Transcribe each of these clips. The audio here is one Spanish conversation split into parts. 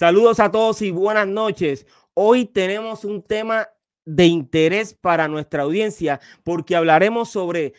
Saludos a todos y buenas noches. Hoy tenemos un tema de interés para nuestra audiencia porque hablaremos sobre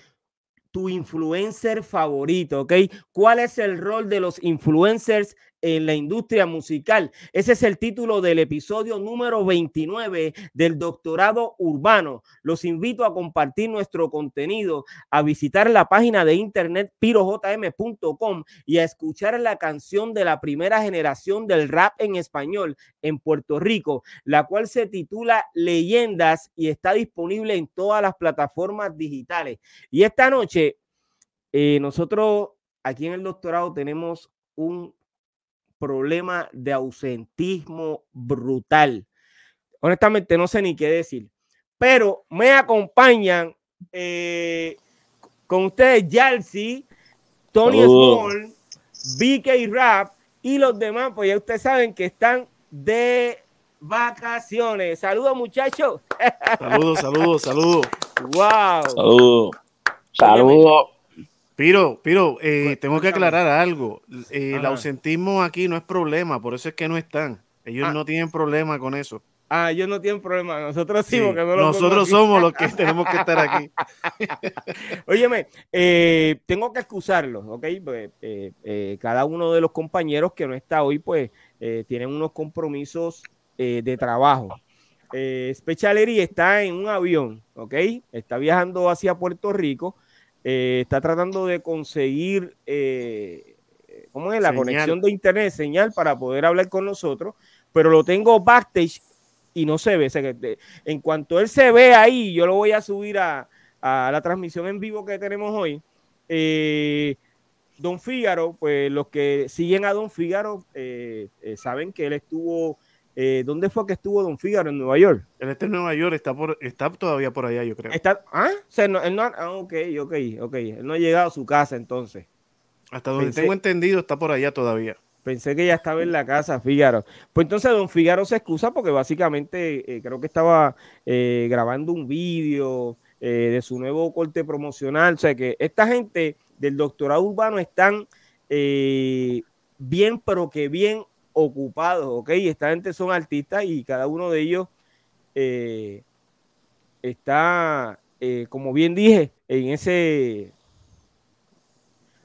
tu influencer favorito, ¿ok? ¿Cuál es el rol de los influencers en la industria musical? Ese es el título del episodio número 29 del Doctorado Urbano. Los invito a compartir nuestro contenido, a visitar la página de internet pirojm.com y a escuchar la canción de la primera generación del rap en español en Puerto Rico, la cual se titula Leyendas y está disponible en todas las plataformas digitales. Y esta noche, eh, nosotros aquí en el doctorado tenemos un problema de ausentismo brutal. Honestamente, no sé ni qué decir. Pero me acompañan eh, con ustedes Yalsi, Tony Small, BK Rap y los demás, pues ya ustedes saben que están de vacaciones. Saludos, muchachos. Saludos, saludos, saludos. Wow. Saludos. Saludos. Piro, Piro, eh, tengo que aclarar algo. Eh, el ausentismo aquí no es problema, por eso es que no están. Ellos Ah. no tienen problema con eso. Ah, ellos no tienen problema. Nosotros sí, Sí, porque no lo nosotros somos los que tenemos que estar aquí. Óyeme, eh, tengo que excusarlos, ¿ok? Pues, eh, eh, cada uno de los compañeros que no está hoy, pues, eh, tienen unos compromisos de trabajo. Eh, está en un avión, ¿ok? Está viajando hacia Puerto Rico, eh, está tratando de conseguir, eh, ¿cómo es? La Señal. conexión de internet, señal para poder hablar con nosotros, pero lo tengo backstage y no se ve. O sea, que de- en cuanto él se ve ahí, yo lo voy a subir a, a la transmisión en vivo que tenemos hoy. Eh, Don Fígaro, pues los que siguen a Don Fígaro eh, eh, saben que él estuvo. Eh, ¿Dónde fue que estuvo Don Fígaro? En Nueva York. Él está en Nueva York, está, por, está todavía por allá, yo creo. Está, ¿Ah? O sea, no, él no ah, ok, ok, ok. Él no ha llegado a su casa entonces. Hasta donde pensé- tengo entendido, está por allá todavía. Pensé que ya estaba en la casa, Fígaro. Pues entonces Don Fígaro se excusa porque básicamente eh, creo que estaba eh, grabando un vídeo de su nuevo corte promocional. O sea que esta gente del doctorado urbano están bien, pero que bien ocupados, ¿ok? Esta gente son artistas y cada uno de ellos eh, está, eh, como bien dije, en ese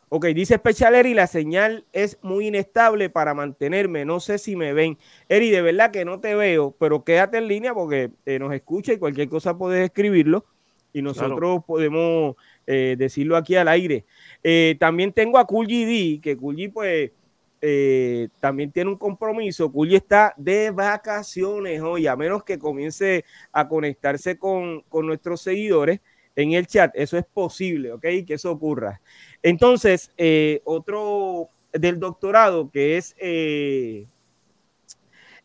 Ok, dice Special Eri, la señal es muy inestable para mantenerme. No sé si me ven. Eri, de verdad que no te veo, pero quédate en línea porque eh, nos escucha y cualquier cosa puedes escribirlo y nosotros podemos eh, decirlo aquí al aire. También tengo a Cool GD, que Cool G, pues eh, también tiene un compromiso. G está de vacaciones hoy, a menos que comience a conectarse con, con nuestros seguidores en el chat. Eso es posible, ¿ok? Que eso ocurra. Entonces, eh, otro del doctorado que es eh,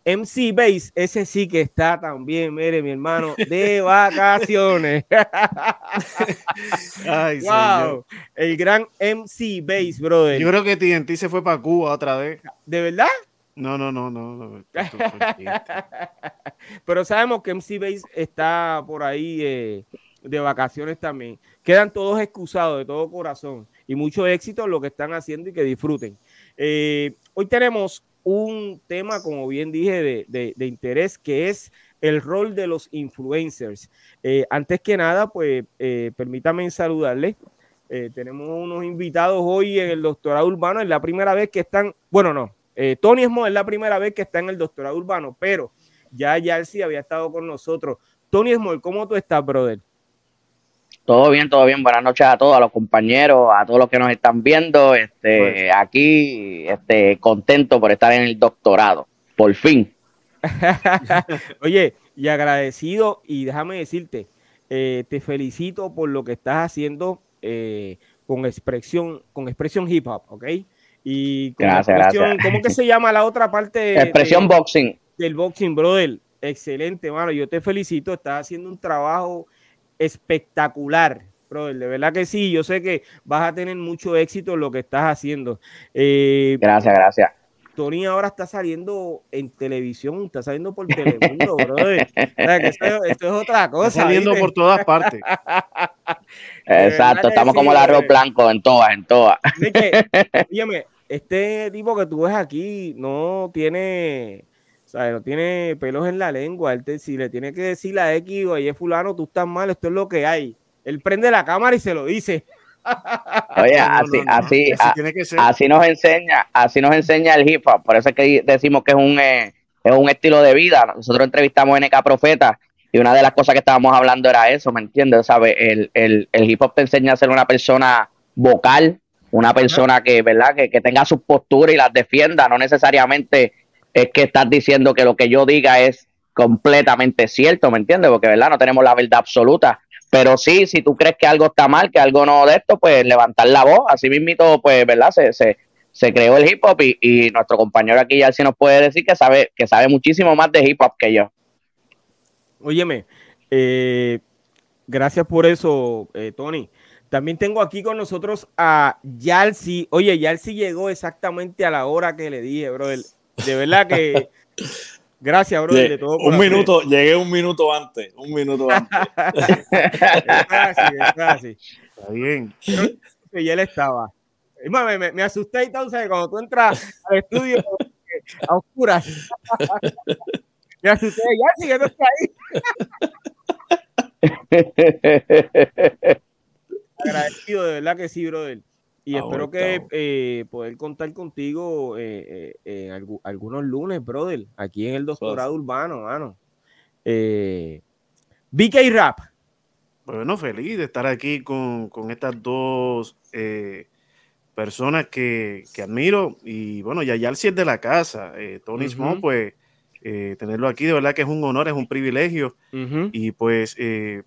MC Base, ese sí que está también, mire, mi hermano, de vacaciones. Ay, wow, el gran MC Base, brother. Yo creo que TNT se fue para Cuba otra vez. ¿De verdad? No, no, no, no. Pero sabemos que MC Base está por ahí eh, de vacaciones también. Quedan todos excusados de todo corazón y mucho éxito en lo que están haciendo y que disfruten. Eh, hoy tenemos un tema, como bien dije, de, de- interés que es el rol de los influencers. Eh, antes que nada, pues eh, permítame saludarles. Eh, tenemos unos invitados hoy en el doctorado urbano. Es la primera vez que están, bueno, no, Tony Esmo es la primera vez que está en el doctorado urbano, pero ya Yalsi había estado con nosotros. Tony Small, ¿cómo tú estás, brother? Todo bien, todo bien. Buenas noches a todos, a los compañeros, a todos los que nos están viendo. Este, Pues. aquí, este, contento por estar en el doctorado. Por fin. Oye, y agradecido, y déjame decirte, eh, te felicito por lo que estás haciendo eh, con expresión, con expresión hip hop, ¿ok? Y con Gracias, expresión, gracias. ¿cómo que se llama la otra parte? Expresión de- boxing. del boxing, brother. Excelente, mano. Yo te felicito. Estás haciendo un trabajo espectacular, brother. De verdad que sí. Yo sé que vas a tener mucho éxito en lo que estás haciendo. Eh, Gracias, gracias. Tony ahora está saliendo en televisión, está saliendo por Telemundo, brother. O sea, que esto, esto es otra Está cosa. saliendo ¿viste? por todas partes. Exacto, estamos sí, como el arroz blanco en todas, en todas. Así que, óyeme, este tipo que tú ves aquí no tiene, ¿sabes? No tiene pelos en la lengua. Él te- si le tiene que decir a X o a Y fulano, tú estás mal, esto es lo que hay. Él prende la cámara y se lo dice. Oye, No, así, no, no. así, a- así nos enseña, así nos enseña el hip hop. Por eso es que decimos que es un, eh, es un estilo de vida. Nosotros entrevistamos a NK Profeta y una de las cosas que estábamos hablando era eso, ¿me entiendes? ¿Sabe? El, el, el hip hop te enseña a ser una persona vocal, una persona que, ¿verdad? Que, que tenga sus posturas y las defienda. No necesariamente es que estás diciendo que lo que yo diga es completamente cierto, ¿me entiendes? Porque, ¿verdad? No tenemos la verdad absoluta. Pero sí, si tú crees que algo está mal, que algo no de esto, pues levantar la voz. Así mismito, pues, ¿verdad? Se, se, se creó el hip hop y, y nuestro compañero aquí ya nos puede decir que sabe, que sabe muchísimo más de hip hop que yo. Óyeme, eh, gracias por eso, eh, Tony. También tengo aquí con nosotros a Yalsi. Oye, Yalsi llegó exactamente a la hora que le dije, brother. De verdad que gracias, brother, de todo un minuto, llegué un minuto antes, un minuto antes. Eso es así, eso es así. Está bien. Y él estaba. Es más, me, me, asusté y tal, ¿sabes? Cuando tú entras al estudio a oscuras. me asusté, ya sigue está ahí. Agradecido, de verdad que sí, brother. Y Ah, espero que eh, poder contar contigo eh, eh, algunos lunes, brother, aquí en el doctorado urbano, mano. Eh, BK Rap. Bueno, feliz de estar aquí con, con estas dos eh, personas que, que admiro. Y bueno, Yayal sí es de la casa. Eh, Tony Ujú. Small, pues eh, tenerlo aquí de verdad que es un honor, es un privilegio. Y pues, eh,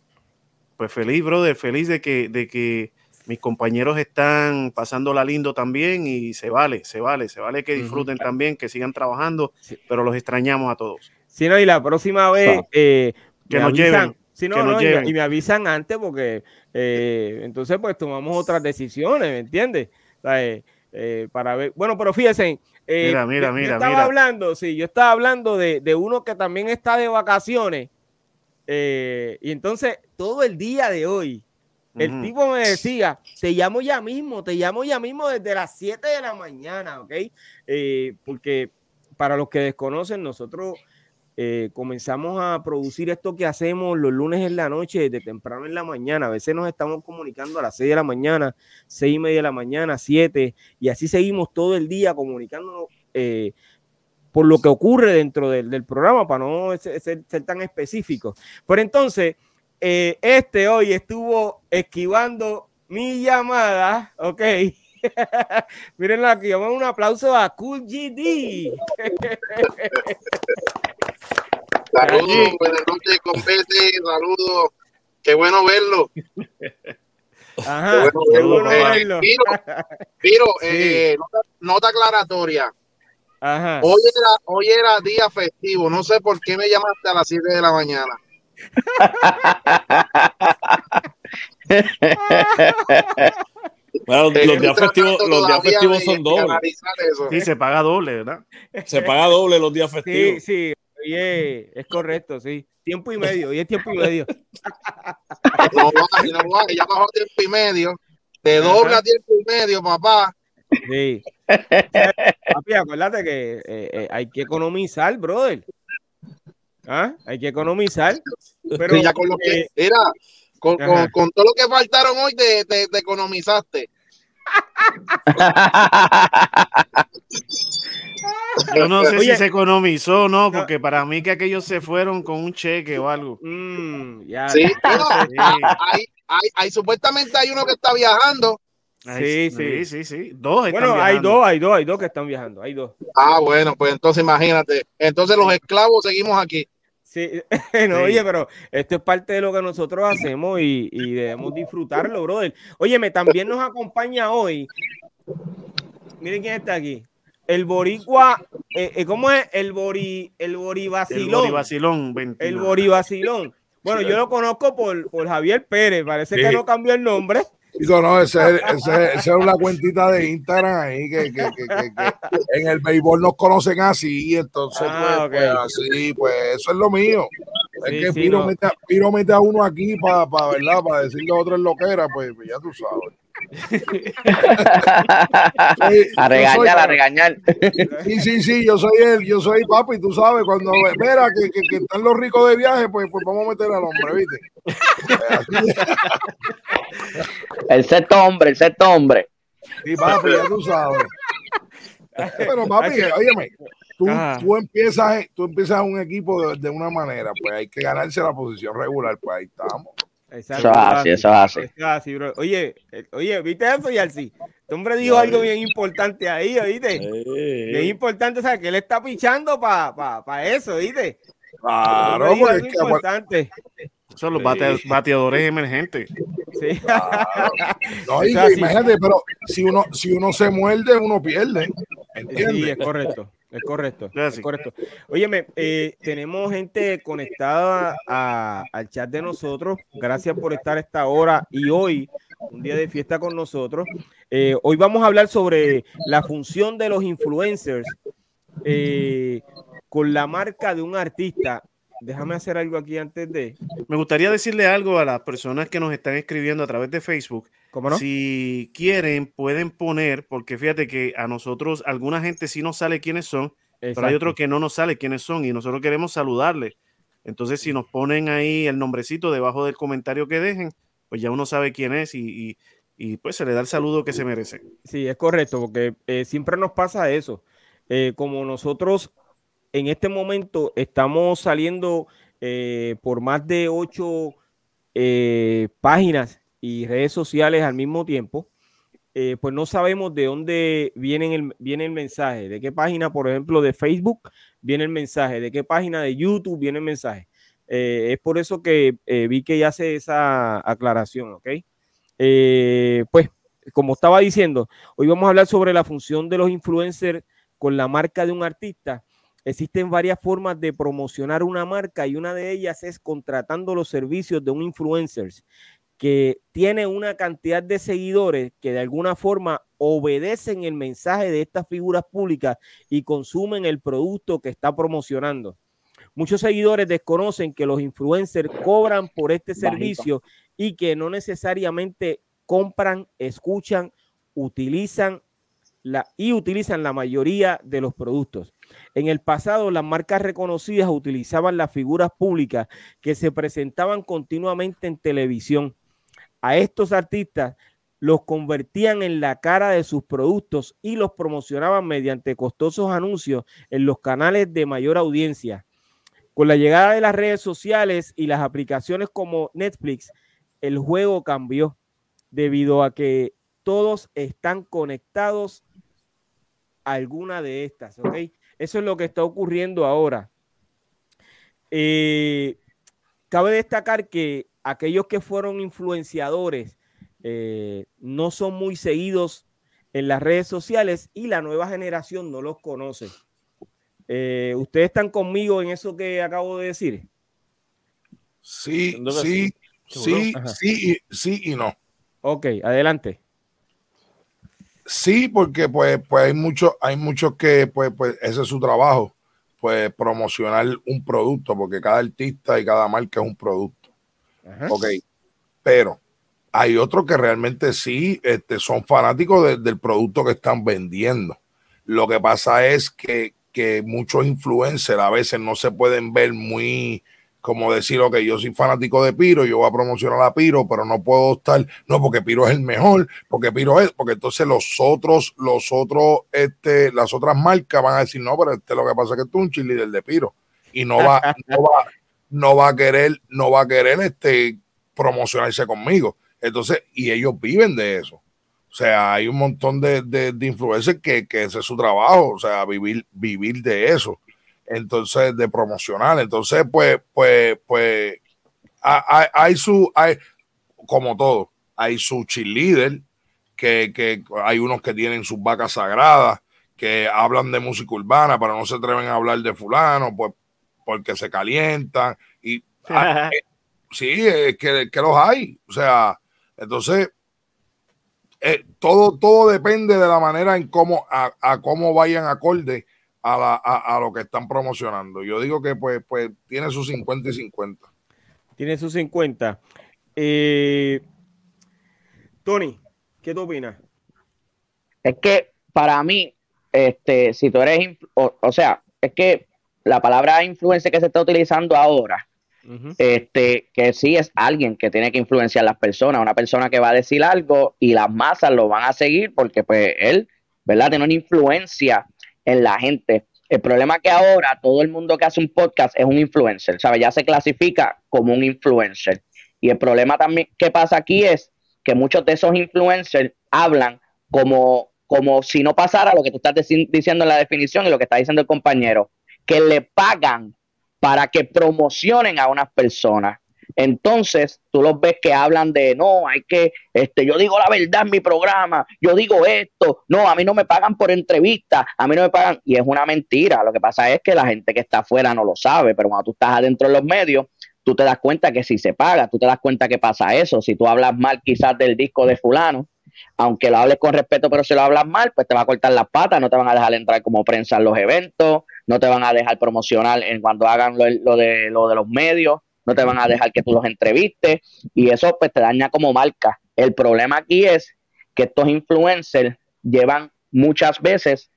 pues feliz, brother, feliz de que, de que mis compañeros están pasándola lindo también y se vale, se vale, se vale que disfruten también, que sigan trabajando, Sí. pero los extrañamos a todos. Sí, no, y la próxima vez eh, Que nos avisan. lleven, Sí, no, que nos no, y me- lleven. y, me avisan antes porque eh, entonces pues tomamos otras decisiones, ¿me entiendes? O sea, eh, para ver, bueno, pero fíjense, eh, Mira, mira, yo- yo mira, estaba mira. hablando, sí, yo estaba hablando de, de uno que también está de vacaciones y entonces todo el día de hoy el tipo me decía, te llamo ya mismo, te llamo ya mismo desde las 7 de la mañana, ¿ok? Eh, porque para los que desconocen, nosotros eh, comenzamos a producir esto que hacemos los lunes en la noche, de temprano en la mañana. A veces nos estamos comunicando a las 6 de la mañana, 6 y media de la mañana, 7, y así seguimos todo el día comunicándonos eh, por lo que ocurre dentro del, del programa, para no ser, ser- ser tan específico. Pero entonces, eh, este hoy estuvo esquivando mi llamada, ok. Mírenlo aquí, vamos un aplauso a Cool GD. Saludos, buenas noches, compete, saludos. Qué bueno verlo. Ajá, Qué bueno verlo. verlo. Piro, Piro, Sí. eh, nota, nota aclaratoria. Ajá. Hoy era, hoy era día festivo. No sé por qué me llamaste a las 7 de la mañana. Bueno, los días festivos, los días festivos son dobles. eso. Sí, se paga doble, ¿verdad? Se paga doble los días Sí, festivos. sí, oye, es correcto, sí. Tiempo y medio, y es tiempo y medio. No baja, no baja, ya bajó tiempo y medio. De doble Ajá. a tiempo y medio, papá. Sí. Papi, acuérdate que eh, eh, hay que economizar, brother. ¿Ah? Hay que economizar. Pero Sí, ya con lo que, eh, mira, con, Ajá. con, con todo lo que faltaron hoy, te, te, te economizaste. Yo no sé Oye. si se economizó o no, porque para mí que aquellos se fueron con un cheque o algo. mm, ya, Sí, ya. no, Sí. hay, hay, hay, supuestamente hay uno que está viajando. Sí, sí, sí. sí, sí. Dos están Bueno, hay dos, hay dos, hay dos que están viajando, hay dos. Ah, bueno, pues entonces imagínate. Entonces los esclavos seguimos aquí. Sí, no, Sí. oye, pero esto es parte de lo que nosotros hacemos y, y debemos disfrutarlo, brother. Óyeme, también nos acompaña hoy. Miren quién está aquí. El boricua, eh, eh, ¿cómo es? El bori, el El boribacilón. Boribacilón 29. El boribacilón. Bueno, yo lo conozco por, por Javier Pérez, parece que no cambió el nombre. Chico, no, ese, es- una cuentita de Instagram ahí que, que, que, que- que en el béisbol nos conocen así, entonces Ah, pues, pues, así, pues eso es lo mío. Es que sí, Piro, no. mete, a- Piro mete a uno aquí para ¿verdad? Para decirle a otro en lo que era, pues, pues ya tú sabes. A regañar, a regañar. Sí, sí, sí, yo soy él, yo soy papi, tú sabes, cuando mira que, que, que están los ricos de viaje, pues, pues vamos a meter al hombre, ¿viste? El sexto hombre, el sexto hombre. Sí, papi, ya tú sabes. Pero papi, óyeme, tú, empiezas, tú empiezas un equipo de, de una manera, pues hay que ganarse la posición regular, pues ahí estamos. Exacto, Eso es así, eso es así. Eso es así, bro. Oye, oye, ¿viste eso, Yarsi? Este hombre dijo algo bien importante ahí, ¿oíste? Bien importante, o sea, que él está pichando para pa, pa eso, ¿viste? Claro, porque es que, importante. Son los bate- bateadores emergentes. Sí. no, y es así. imagínate, pero si uno, si uno se muerde, uno pierde. Sí, ¿Entiendes? es correcto, es correcto, Es correcto. Óyeme, eh, tenemos gente conectada a- al chat de nosotros. Gracias por estar esta hora y hoy, un día de fiesta con nosotros. Eh, hoy vamos a hablar sobre la función de los influencers eh, con la marca de un artista. Déjame hacer algo aquí antes de. Me gustaría decirle algo a las personas que nos están escribiendo a través de Facebook. ¿Cómo no? Si quieren, pueden poner, porque fíjate que a nosotros, alguna gente sí nos sale quiénes son, pero hay otros que no nos sale quiénes son y nosotros queremos saludarles. Entonces, si nos ponen ahí el nombrecito debajo del comentario que dejen, pues ya uno sabe quién es y, y- y, pues se le da el saludo que se merece. Sí, es correcto, porque eh, siempre nos pasa eso. Eh, como nosotros en este momento estamos saliendo eh, por más de ocho eh, páginas y redes sociales al mismo tiempo, eh, pues no sabemos de dónde viene el, viene el mensaje, de qué página, por ejemplo, de Facebook viene el mensaje, de qué página de YouTube viene el mensaje. Es por eso que vi que ya hace esa aclaración, ¿ok? Pues, como estaba diciendo, hoy vamos a hablar sobre la función de los influencers con la marca de un artista. Existen varias formas de promocionar una marca y una de ellas es contratando los servicios de un influencer que tiene una cantidad de seguidores que de alguna forma obedecen el mensaje de estas figuras públicas y consumen el producto que está promocionando. Muchos seguidores desconocen que los influencers cobran por este Bajito. servicio y que no necesariamente compran, escuchan, utilizan la, y utilizan la mayoría de los productos. En el pasado, las marcas reconocidas utilizaban las figuras públicas que se presentaban continuamente en televisión. A estos artistas los convertían en la cara de sus productos y los promocionaban mediante costosos anuncios en los canales de mayor audiencia. Con la llegada de las redes sociales y las aplicaciones como Netflix, el juego cambió debido a que todos están conectados a alguna de estas, ¿ok? Eso es lo que está ocurriendo ahora. Eh, cabe destacar que aquellos que fueron influenciadores eh, no son muy seguidos en las redes sociales y la nueva generación no los conoce. Eh, ¿Ustedes están conmigo en eso que acabo de decir? Sí, sí, sí, sí, y, sí y no. Ok, adelante. Sí, porque pues, pues hay muchos, hay muchos que pues, pues ese es su trabajo, pues promocionar un producto, porque cada artista y cada marca es un producto. Ajá. Ok, pero hay otros que realmente sí este, son fanáticos de- del producto que están vendiendo. Lo que pasa es que, que muchos influencers a veces no se pueden ver muy, como decir, ok, yo soy fanático de Piro, yo voy a promocionar a Piro, pero no puedo estar, no, porque Piro es el mejor, porque Piro es, porque entonces los otros, los otros, este, las otras marcas van a decir, no, pero este lo que pasa es que tú eres un cheerleader de Piro y no va, no va, no va a querer, no va a querer este promocionarse conmigo. Entonces, y ellos viven de eso. O sea, hay un montón de, de, de influencers que, que ese es su trabajo, o sea, vivir, vivir de eso. Entonces de promocional. Entonces, pues, pues, pues, hay, hay su, hay, como todo, hay su cheerleader, que, que hay unos que tienen sus vacas sagradas, que hablan de música urbana, pero no se atreven a hablar de fulano, pues porque se calientan. Y ah, eh, sí, es que, que los hay. O sea, entonces, eh, todo, todo depende de la manera en cómo, a, a cómo vayan acorde a, la, a, a, lo que están promocionando. Yo digo que pues, pues tiene sus 50 y 50. Tiene sus 50. Eh, Tony, ¿qué tú opinas? Es que para mí, este, si tú eres, o, o sea, es que la palabra influencia que se está utilizando ahora, uh -huh. este, que sí es alguien que tiene que influenciar a las personas, una persona que va a decir algo y las masas lo van a seguir porque pues él, ¿verdad? Tiene una influencia en la gente. El problema es que ahora todo el mundo que hace un podcast es un influencer, ¿sabes? Ya se clasifica como un influencer. Y el problema también que pasa aquí es que muchos de esos influencers hablan como, como si no pasara lo que tú estás diciendo en la definición y lo que está diciendo el compañero, que le pagan para que promocionen a unas personas. Entonces, tú los ves que hablan de, no, hay que, este, yo digo la verdad en mi programa, yo digo esto, no, a mí no me pagan por entrevista, a mí no me pagan, y es una mentira. Lo que pasa es que la gente que está afuera no lo sabe, pero cuando tú estás adentro de los medios, tú te das cuenta que si se paga, tú te das cuenta que pasa eso. Si tú hablas mal quizás del disco de fulano, aunque lo hables con respeto, pero si lo hablas mal, pues te va a cortar las patas, no te van a dejar entrar como prensa en los eventos, no te van a dejar promocionar en cuando hagan lo, lo, de, lo de los medios, no te van a dejar que tú los entrevistes y eso pues te daña como marca. El problema aquí es que estos influencers llevan muchas veces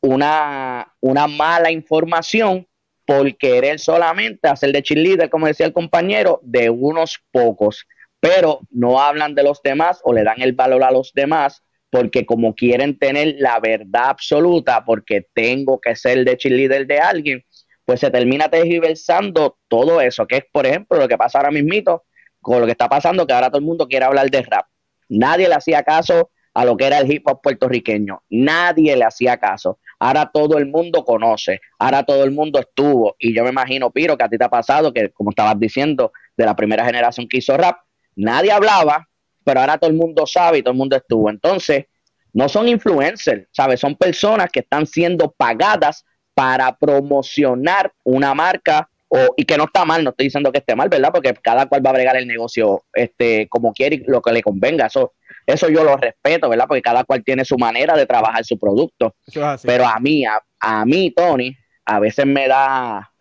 una, una mala información por querer solamente hacer de cheerleader, como decía el compañero, de unos pocos, pero no hablan de los demás o le dan el valor a los demás porque como quieren tener la verdad absoluta, porque tengo que ser de cheerleader de alguien, pues se termina tergiversando todo eso, que es, por ejemplo, lo que pasa ahora mismito, con lo que está pasando, que ahora todo el mundo quiere hablar de rap. Nadie le hacía caso a lo que era el hip hop puertorriqueño. Nadie le hacía caso. Ahora todo el mundo conoce, ahora todo el mundo estuvo. Y yo me imagino, Piro, que a ti te ha pasado, que como estabas diciendo, de la primera generación que hizo rap, nadie hablaba, pero ahora todo el mundo sabe y todo el mundo estuvo. Entonces, no son influencers, ¿sabes? Son personas que están siendo pagadas para promocionar una marca o, y que no está mal, no estoy diciendo que esté mal, ¿verdad? Porque cada cual va a bregar el negocio este, como quiere y lo que le convenga. Eso, eso yo lo respeto, ¿verdad? Porque cada cual tiene su manera de trabajar su producto. Pero a mí, a, a, mí, Tony, a veces me da,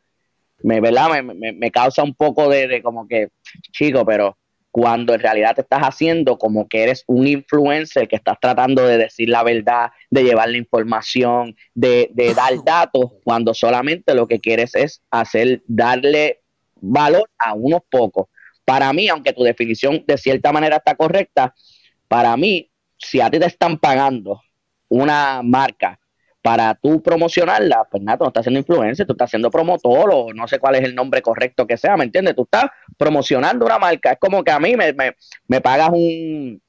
me, ¿verdad? Me, me, me causa un poco de, de como que, chico, pero cuando en realidad te estás haciendo como que eres un influencer, que estás tratando de decir la verdad, de llevar la información, de, de dar datos, cuando solamente lo que quieres es hacer, darle valor a unos pocos. Para mí, aunque tu definición de cierta manera está correcta, para mí, si a ti te están pagando una marca para tú promocionarla, pues nada, tú no estás haciendo influencer, tú estás haciendo promotor o no sé cuál es el nombre correcto que sea, ¿me entiendes? Tú estás promocionando una marca. Es como que a mí me, me, me pagas un,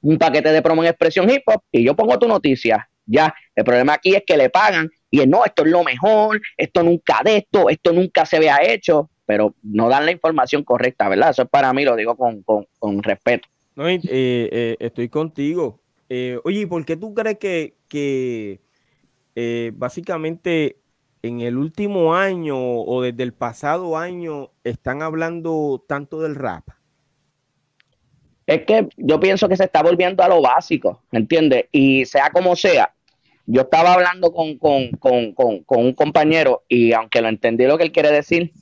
un, paquete de promo en expresión hip hop y yo pongo tu noticia. Ya, el problema aquí es que le pagan y no, esto es lo mejor, esto nunca de esto, esto nunca se vea hecho, pero no dan la información correcta, ¿verdad? Eso es para mí, lo digo con, con, con respeto. No, eh, eh, estoy contigo. Eh, oye, ¿por qué tú crees que, que eh, básicamente en el último año o desde el pasado año están hablando tanto del rap? Es que yo pienso que se está volviendo a lo básico, ¿me entiendes? Y sea como sea, yo estaba hablando con, con, con, con, un compañero y aunque lo entendí lo que él quiere decir,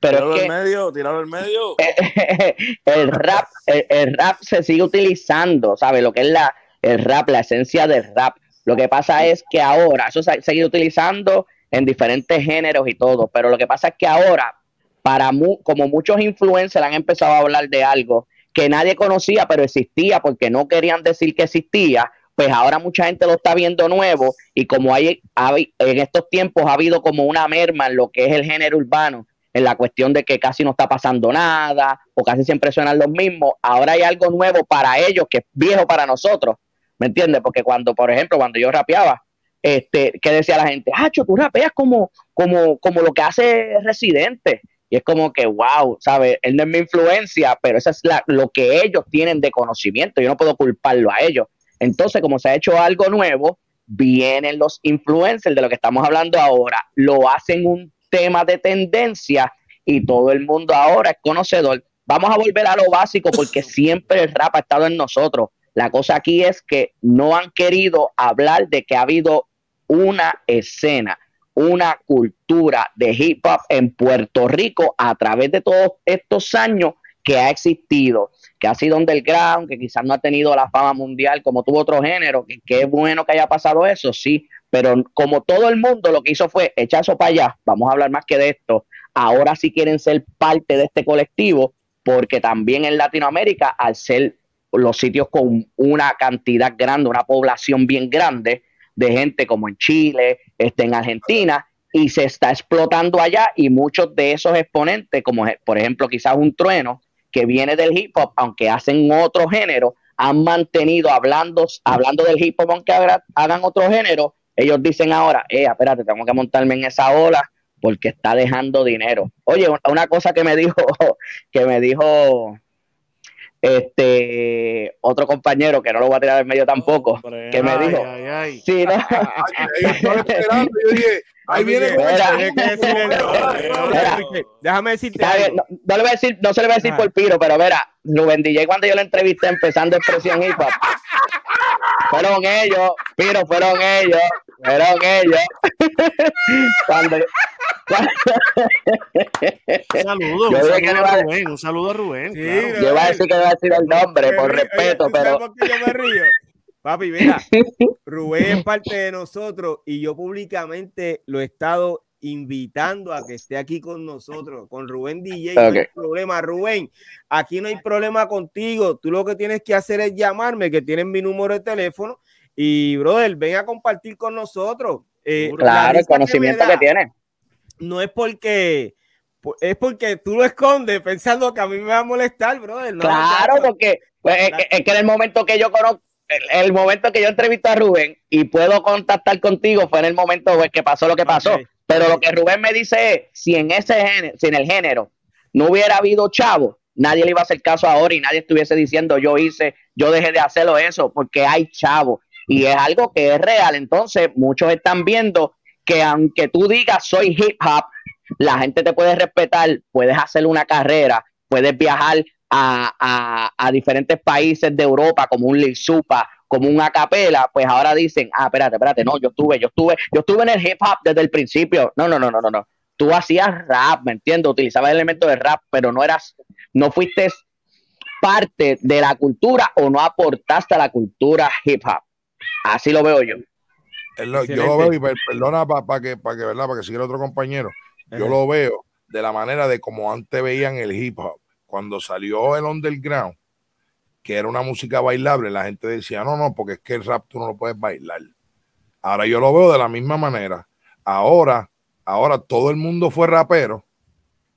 pero es que, medio, tirarlo el medio. el rap, el, el, rap se sigue utilizando, ¿sabes? Lo que es la, el rap, la esencia del rap. Lo que pasa es que ahora, eso se ha seguido utilizando en diferentes géneros y todo, pero lo que pasa es que ahora, para mu como muchos influencers han empezado a hablar de algo que nadie conocía, pero existía porque no querían decir que existía, pues ahora mucha gente lo está viendo nuevo y como hay, hay en estos tiempos ha habido como una merma en lo que es el género urbano, en la cuestión de que casi no está pasando nada o casi siempre suenan los mismos, ahora hay algo nuevo para ellos que es viejo para nosotros ¿Me entiendes? Porque cuando, por ejemplo, cuando yo rapeaba, este, que decía la gente, ah, tú rapeas como, como, como lo que hace Residente. Y es como que, wow, ¿sabes? Él no es mi influencia, pero eso es la, lo que ellos tienen de conocimiento. Yo no puedo culparlo a ellos. Entonces, como se ha hecho algo nuevo, vienen los influencers de lo que estamos hablando ahora, lo hacen un tema de tendencia y todo el mundo ahora es conocedor. Vamos a volver a lo básico porque siempre el rap ha estado en nosotros. La cosa aquí es que no han querido hablar de que ha habido una escena una cultura de hip hop en Puerto Rico a través de todos estos años que ha existido, que ha sido underground, que quizás no ha tenido la fama mundial como tuvo otro género, que, es bueno que haya pasado eso, sí, pero como todo el mundo lo que hizo fue echar eso para allá, vamos a hablar más que de esto, ahora sí quieren ser parte de este colectivo, porque también en Latinoamérica, al ser los sitios con una cantidad grande, una población bien grande, de gente como en Chile, este, en Argentina, y se está explotando allá y muchos de esos exponentes, como por ejemplo quizás un trueno que viene del hip hop, aunque hacen otro género, han mantenido hablando, hablando del hip hop, aunque hagan otro género, ellos dicen ahora, eh, espérate, tengo que montarme en esa ola porque está dejando dinero. Oye, una cosa que me dijo, que me dijo este otro compañero que no lo voy a tirar en medio tampoco que me dijo sí no ahí viene déjame decirte no, le voy a decir no se le va a decir por piro pero verá Rubén DJ cuando yo lo entrevisté empezando expresión hip hop fueron ellos piro fueron ellos fueron ellos. Cuando un saludo, un saludo a Rubén, un saludo a Rubén. yo iba a decir que iba a decir el nombre, por respeto, pero. Yo me río? Papi, mira, Rubén es parte de nosotros y yo públicamente lo he estado invitando a que esté aquí con nosotros, con Rubén DJ. No hay problema, Rubén. Aquí no hay problema contigo. Tú lo que tienes que hacer es llamarme, que tienes mi número de teléfono. Y, brother, ven a compartir con nosotros. Eh, claro, el conocimiento que, que tiene no es porque es porque tú lo escondes pensando que a mí me va a molestar, brother. claro, porque pues, es, que, en el momento que yo conozco, el, momento que yo entrevisto a Rubén y puedo contactar contigo fue en el momento pues, que pasó lo que pasó. Pero lo que Rubén me dice es, si en ese género, si en el género no hubiera habido chavo, nadie le iba a hacer caso ahora y nadie estuviese diciendo yo hice, yo dejé de hacerlo eso, porque hay chavo. Y es algo que es real. Entonces, muchos están viendo que aunque tú digas soy hip hop, la gente te puede respetar, puedes hacer una carrera, puedes viajar a, diferentes países de Europa como un Lisupa, como un acapela, pues ahora dicen, ah, espérate, espérate, no, yo estuve, yo estuve, yo estuve en el hip hop desde el principio. No, no, no, no, no, no. Tú hacías rap, ¿me entiendes? Utilizabas elementos de rap, pero no eras, no fuiste parte de la cultura o no aportaste a la cultura hip hop. Así lo veo yo yo lo veo y perdona para que, para que, ¿verdad? Para que siga otro compañero. Yo lo veo de la manera de como antes veían el hip hop. Cuando salió el underground, que era una música bailable, la gente decía, no, no, porque es que el rap tú no lo puedes bailar. Ahora yo lo veo de la misma manera. Ahora, ahora todo el mundo fue rapero.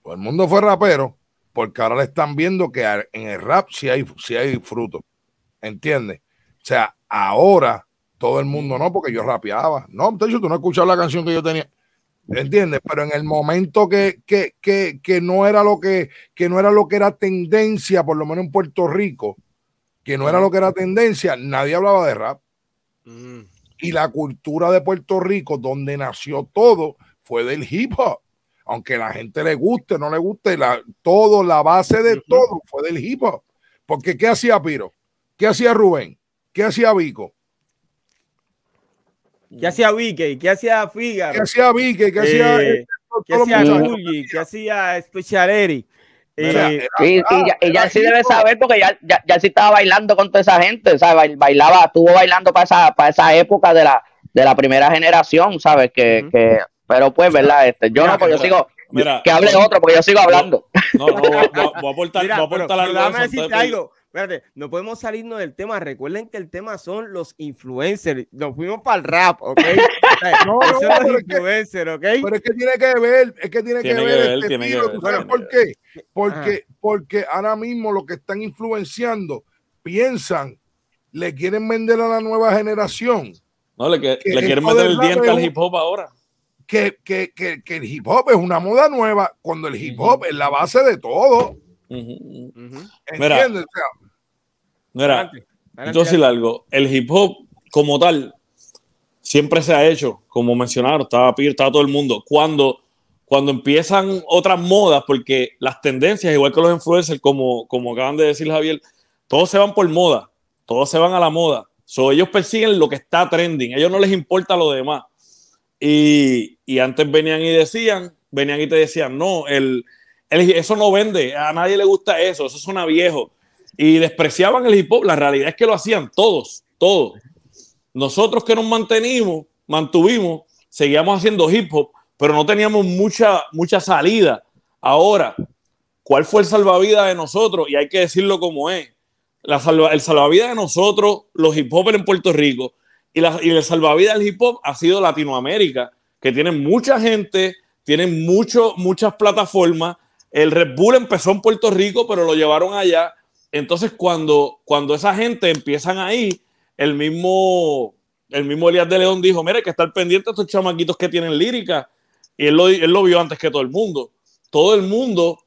Todo el mundo fue rapero porque ahora le están viendo que en el rap sí hay, sí hay fruto. ¿Entiendes? O sea, ahora todo el mundo no, porque yo rapeaba. No, entonces tú no escuchado la canción que yo tenía. ¿Entiendes? Pero en el momento que, que, que, que, no era lo que, que no era lo que era tendencia, por lo menos en Puerto Rico, que no era lo que era tendencia, nadie hablaba de rap. Mm. Y la cultura de Puerto Rico, donde nació todo, fue del hip hop. Aunque la gente le guste, no le guste, la, todo, la base de todo fue del hip hop. Porque ¿qué hacía Piro? ¿Qué hacía Rubén? ¿Qué hacía Vico? ¿Qué hacía Vicky? ¿Qué hacía Figaro? ¿Qué hacía Vicky? ¿Qué hacía, eh, ¿qué hacía Tully? ¿Qué hacía Special Eric? Eh, y, ya, sí debe saber porque ya, ya, sí estaba bailando con toda esa gente, ¿sabes? Bailaba, estuvo bailando para esa, para esa época de la, de la primera generación, ¿sabes? Que, que pero pues, ¿verdad? Este, yo no, porque yo sigo, que hable otro, porque yo sigo hablando. No, no, voy, a aportar, voy a aportar algo. Espérate, no podemos salirnos del tema. Recuerden que el tema son los influencers. Nos fuimos para el rap, ¿ok? no, no, son los influencers, ¿ok? Pero es que tiene que ver, es que tiene, que ver, este ¿Tú sabes por qué? Porque, porque ahora mismo lo que están influenciando piensan, le quieren vender a la nueva generación No, le, que- Que le quieren meter el diente al hip hop ahora. Que, que, que, que el hip hop es una moda nueva cuando el hip hop es la base de todo. Sea, Mira, Adelante, adelante, yo decir algo, el hip hop como tal siempre se ha hecho, como mencionaron, estaba Peter, estaba todo el mundo. Cuando, cuando empiezan otras modas, porque las tendencias, igual que los influencers, como, como acaban de decir Javier, todos se van por moda, todos se van a la moda. So, ellos persiguen lo que está trending, a ellos no les importa lo demás. Y, y antes venían y decían, venían y te decían, no, el, el- eso no vende, a nadie le gusta eso, eso suena viejo. Y despreciaban el hip hop, la realidad es que lo hacían todos, todos. Nosotros que nos mantenimos, mantuvimos, seguíamos haciendo hip hop, pero no teníamos mucha, mucha salida. Ahora, ¿cuál fue el salvavidas de nosotros? Y hay que decirlo como es. La salva- el salvavidas de nosotros, los hip hopers en Puerto Rico, y, la- y el salvavidas del hip hop ha sido Latinoamérica, que tiene mucha gente, tienen mucho, muchas plataformas. El Red Bull empezó en Puerto Rico, pero lo llevaron allá. Entonces, cuando, cuando esa gente empiezan ahí, el mismo, el mismo Elías de León dijo, mire, hay que estar pendiente de estos chamaquitos que tienen lírica. Y él lo, él lo vio antes que todo el mundo. Todo el mundo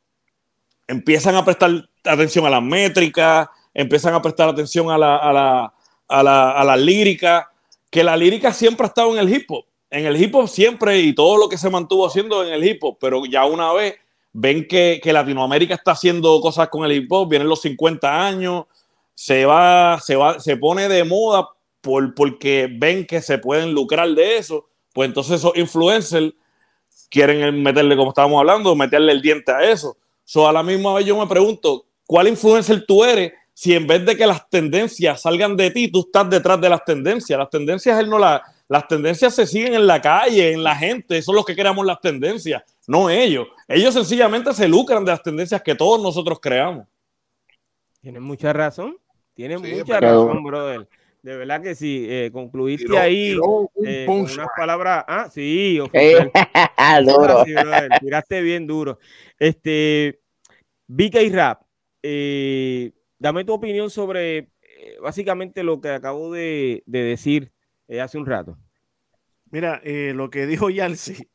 empiezan a prestar atención a las métricas, empiezan a prestar atención a la, a la, a la, a la lírica, que la lírica siempre ha estado en el hip hop. En el hip hop siempre y todo lo que se mantuvo haciendo en el hip hop, pero ya una vez ven que, que Latinoamérica está haciendo cosas con el hip hop, vienen los 50 años, se va, se va, se pone de moda por, porque ven que se pueden lucrar de eso, pues entonces esos influencers quieren meterle, como estábamos hablando, meterle el diente a eso. So, a la misma vez yo me pregunto, ¿cuál influencer tú eres si en vez de que las tendencias salgan de ti, tú estás detrás de las tendencias? Las tendencias, él no la, las tendencias se siguen en la calle, en la gente, son los que creamos las tendencias, no ellos. Ellos sencillamente se lucran de las tendencias que todos nosotros creamos. Tienes mucha razón. Tienes Sí, mucha pero- razón, brother. De verdad que sí. eh, concluiste tiró- ahí tiró un eh, con unas palabras. Ah, sí, Eh, oficial. duro. Sí, brother, tiraste bien duro. Este, BK Rap, eh, dame tu opinión sobre eh, básicamente lo que acabo de, de decir eh, hace un rato. Mira, eh, lo que dijo Yalsi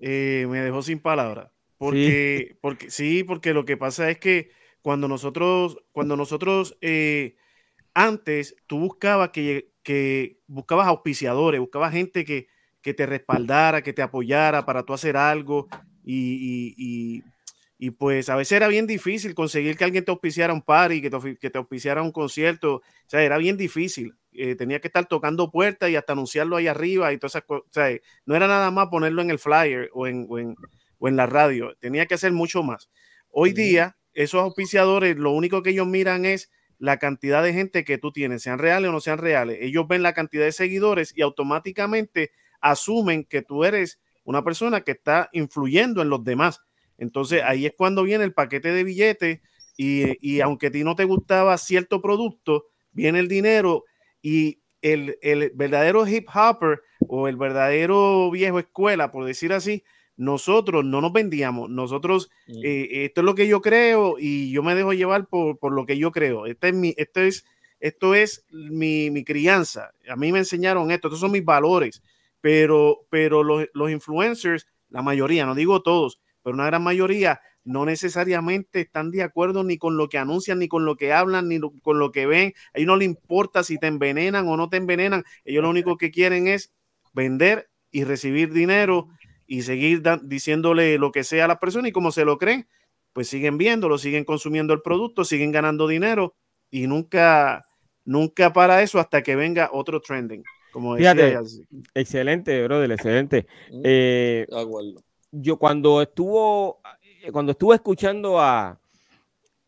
eh, me dejó sin palabras. Porque, porque sí, porque lo que pasa es que cuando nosotros, cuando nosotros eh, antes tú buscabas que, que buscabas auspiciadores, buscabas gente que, que te respaldara, que te apoyara para tú hacer algo y, y- y- y, pues a veces era bien difícil conseguir que alguien te auspiciara un party, que te, que te auspiciara un concierto, o sea, era bien difícil. Eh, tenía que estar tocando puertas y hasta anunciarlo ahí arriba y todas esas cosas. O sea, no era nada más ponerlo en el flyer o en, o en, o en la radio, tenía que hacer mucho más. Hoy día, esos auspiciadores, lo único que ellos miran es la cantidad de gente que tú tienes, sean reales o no sean reales. Ellos ven la cantidad de seguidores y automáticamente asumen que tú eres una persona que está influyendo en los demás. Entonces ahí es cuando viene el paquete de billetes y, y aunque a ti no te gustaba cierto producto, viene el dinero y el, el verdadero hip hopper o el verdadero viejo escuela, por decir así, nosotros no nos vendíamos, nosotros, Mm. eh, esto es lo que yo creo y yo me dejo llevar por, por lo que yo creo. Este es mi, esto es, esto es mi, mi crianza. A mí me enseñaron esto, estos son mis valores, pero, pero los, los influencers, la mayoría, no digo todos, pero una gran mayoría no necesariamente están de acuerdo ni con lo que anuncian, ni con lo que hablan, ni lo- con lo que ven. A ellos no les importa si te envenenan o no te envenenan. Ellos lo único que quieren es vender y recibir dinero y seguir da- diciéndole lo que sea a las personas y como se lo creen, pues siguen viéndolo, siguen consumiendo el producto, siguen ganando dinero y nunca, nunca para eso hasta que venga otro trending. Como decía Fíjate. Excelente, brother, excelente. Mm. Eh, yo cuando estuvo, cuando estuve escuchando a,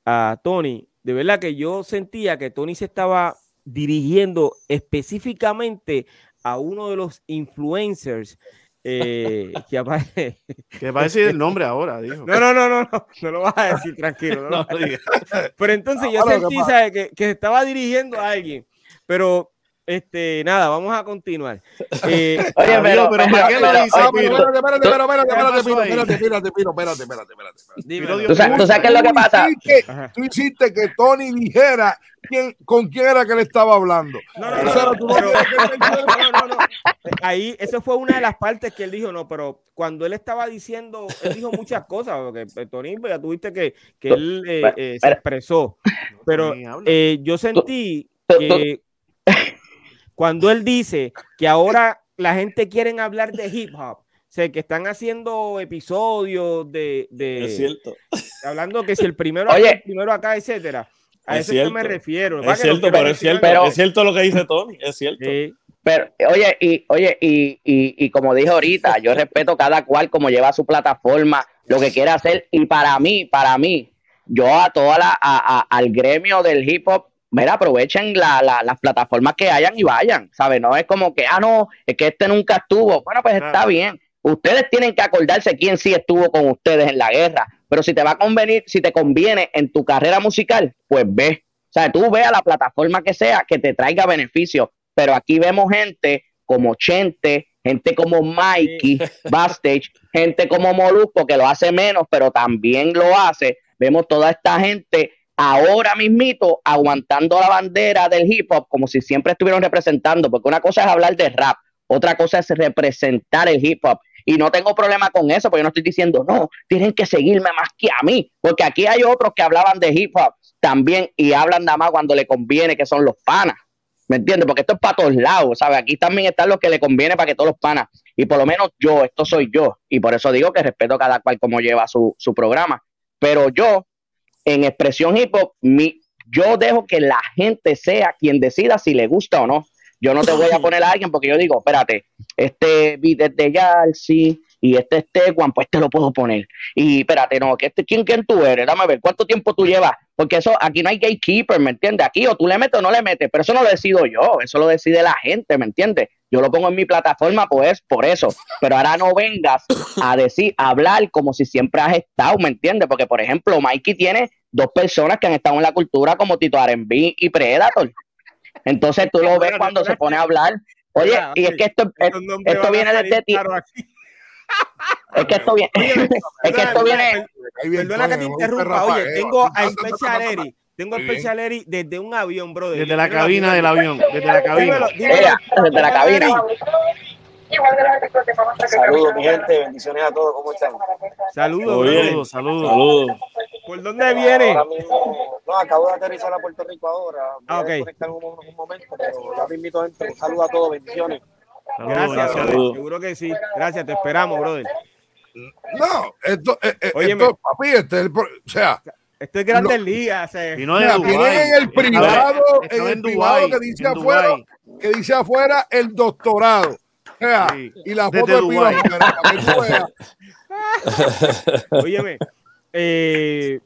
a Tony, de verdad que yo sentía que Tony se estaba dirigiendo específicamente a uno de los influencers eh, que aparece. Que va a decir el nombre ahora, dijo. No, no, no, no, no, no lo vas a decir, tranquilo. no No a diga. Pero entonces yo Ahora, ¿qué sentí, pasa? ¿sabes? Que, que se estaba dirigiendo a alguien. Pero Este, nada, vamos a continuar. Eh, Oye, Amigo, pero, pero ¿para qué lo pero- dice, ¿Tú sabes, tú sabes qué es lo que pasa? hiciste, Ajá. tú hiciste que Tony dijera quién, con quién era que le estaba hablando. No, no, no. Ahí, esa fue una de las partes que él dijo, no, pero cuando él estaba diciendo, él dijo muchas cosas, porque eh, Tony, pues, ya tuviste que, que él eh, eh, se Pero- expresó, pero yo sentí que cuando él dice que ahora la gente quiere hablar de hip hop, o sea, que están haciendo episodios de, de Es cierto. hablando que si el primero Oye. acá, el primero acá, etcétera. A Es eso es que me cierto. refiero. Es cierto, pero es cierto. Pero- Es cierto lo que dice Tony. Es cierto. Sí. Pero, oye, y, oye, y, y, y como dije ahorita, yo respeto cada cual como lleva su plataforma, lo que quiere hacer, y para mí, para mí, yo a toda la, a- a- al gremio del hip hop, mira, aprovechen la, la- las plataformas que hayan y vayan, ¿sabes? No es como que, ah, no, es que este nunca estuvo. Bueno, pues está bien. Ustedes tienen que acordarse quién sí estuvo con ustedes en la guerra, pero si te va a convenir, si te conviene en tu carrera musical, pues ve. O sea, tú ve a la plataforma que sea que te traiga beneficio, pero aquí vemos gente como Chente, gente como Mikey, Backstage, gente como Molusco que lo hace menos, pero también lo hace. Vemos toda esta gente ahora mismito aguantando la bandera del hip hop como si siempre estuvieran representando, porque una cosa es hablar de rap, otra cosa es representar el hip hop. Y no tengo problema con eso, porque yo no estoy diciendo, no, tienen que seguirme más que a mí, porque aquí hay otros que hablaban de hip hop también y hablan nada más cuando le conviene, que son los panas. ¿Me entiendes? Porque esto es para todos lados, ¿sabes? Aquí también están los que le conviene para que todos los panas. Y por lo menos yo, esto soy yo. Y por eso digo que respeto a cada cual como lleva su, su programa. Pero yo, en expresión hip hop, mi, yo dejo que la gente sea quien decida si le gusta o no. Yo no te voy a poner a alguien porque yo digo, espérate, este beat es de Yalsi y este es Tecuan, pues te lo puedo poner. Y espérate, no, que este, ¿quién, quién tú eres? Dame ver, ¿cuánto tiempo tú llevas? Porque eso, aquí no hay gatekeeper, ¿me entiendes? Aquí o tú le metes o no le metes, pero eso no lo decido yo, eso lo decide la gente, ¿me entiendes? Yo lo pongo en mi plataforma, pues, por eso. Pero ahora no vengas a decir, a hablar como si siempre has estado, ¿me entiendes? Porque, por ejemplo, Mikey tiene dos personas que han estado en la cultura como Tito R&B y Predator. Entonces tú lo ves cuando se pone a hablar. Oye, y es que esto, esto a viene desde ti. Es que esto viene, es que esto viene, Perdona que te interrumpa. Oye, Rafael, tengo a Special ta. Eri. Tengo a bien. Special Eri desde un avión, brother. Desde la cabina del avión. Desde la cabina. Desde la cabina. Saludos, mi gente, bendiciones a todos, ¿cómo están? Saludos. Saludos, saludos. Saludos. ¿Por dónde viene? Ahora mismo, no, acabo de aterrizar a Puerto Rico ahora. Voy Ah, a ok. desconectar un, un momento, pero ya me invito a entrar. Un saludo a todos, bendiciones. Saludos, Gracias, brother. Seguro que sí. Gracias, te esperamos, brother. No, esto, eh, eh, esto, papi, este es el o sea, Esto es Grandes Lo- Ligas. eh. Mira, Dubái. tienen en el privado, en el privado que dice afuera, que dice afuera el doctorado. O sea, Sí. y la Desde foto de. Óyeme. Eh,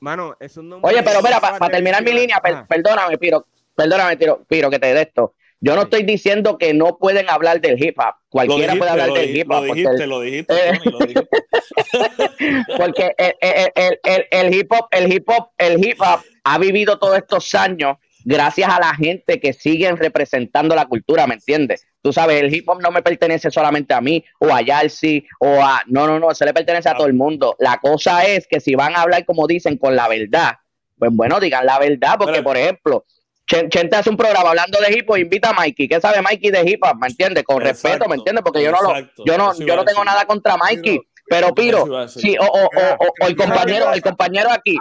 mano, es un nombre. Oye, pero acabas para terminar mi línea, per- perdóname, Piro, perdóname, Piro, Piro, que te dé esto. Yo no estoy diciendo que no pueden hablar del hip hop. Cualquiera dijiste, puede hablar del hip hop. porque dijiste, el- lo dijiste. Tony, lo dijiste. porque el, el- el- el- el hip hop, el hip hop, el hip hop ha vivido todos estos años gracias a la gente que siguen representando la cultura, ¿me entiendes? Tú sabes, el hip hop no me pertenece solamente a mí o a Yalsi o a... No, no, no, se le pertenece a todo el mundo. La cosa es que si van a hablar como dicen con la verdad, pues bueno, digan la verdad, porque Pero- por ejemplo... Chen- Chente hace un programa hablando de hip hop, invita a Mikey. ¿Qué sabe Mikey de hip hop? ¿Me entiendes? Con Exacto, respeto, ¿me entiendes? Porque yo no lo, yo no, yo no tengo nada contra Mikey, pero Piro. Sí, o, o, o, o- o el compañero, el compañero aquí.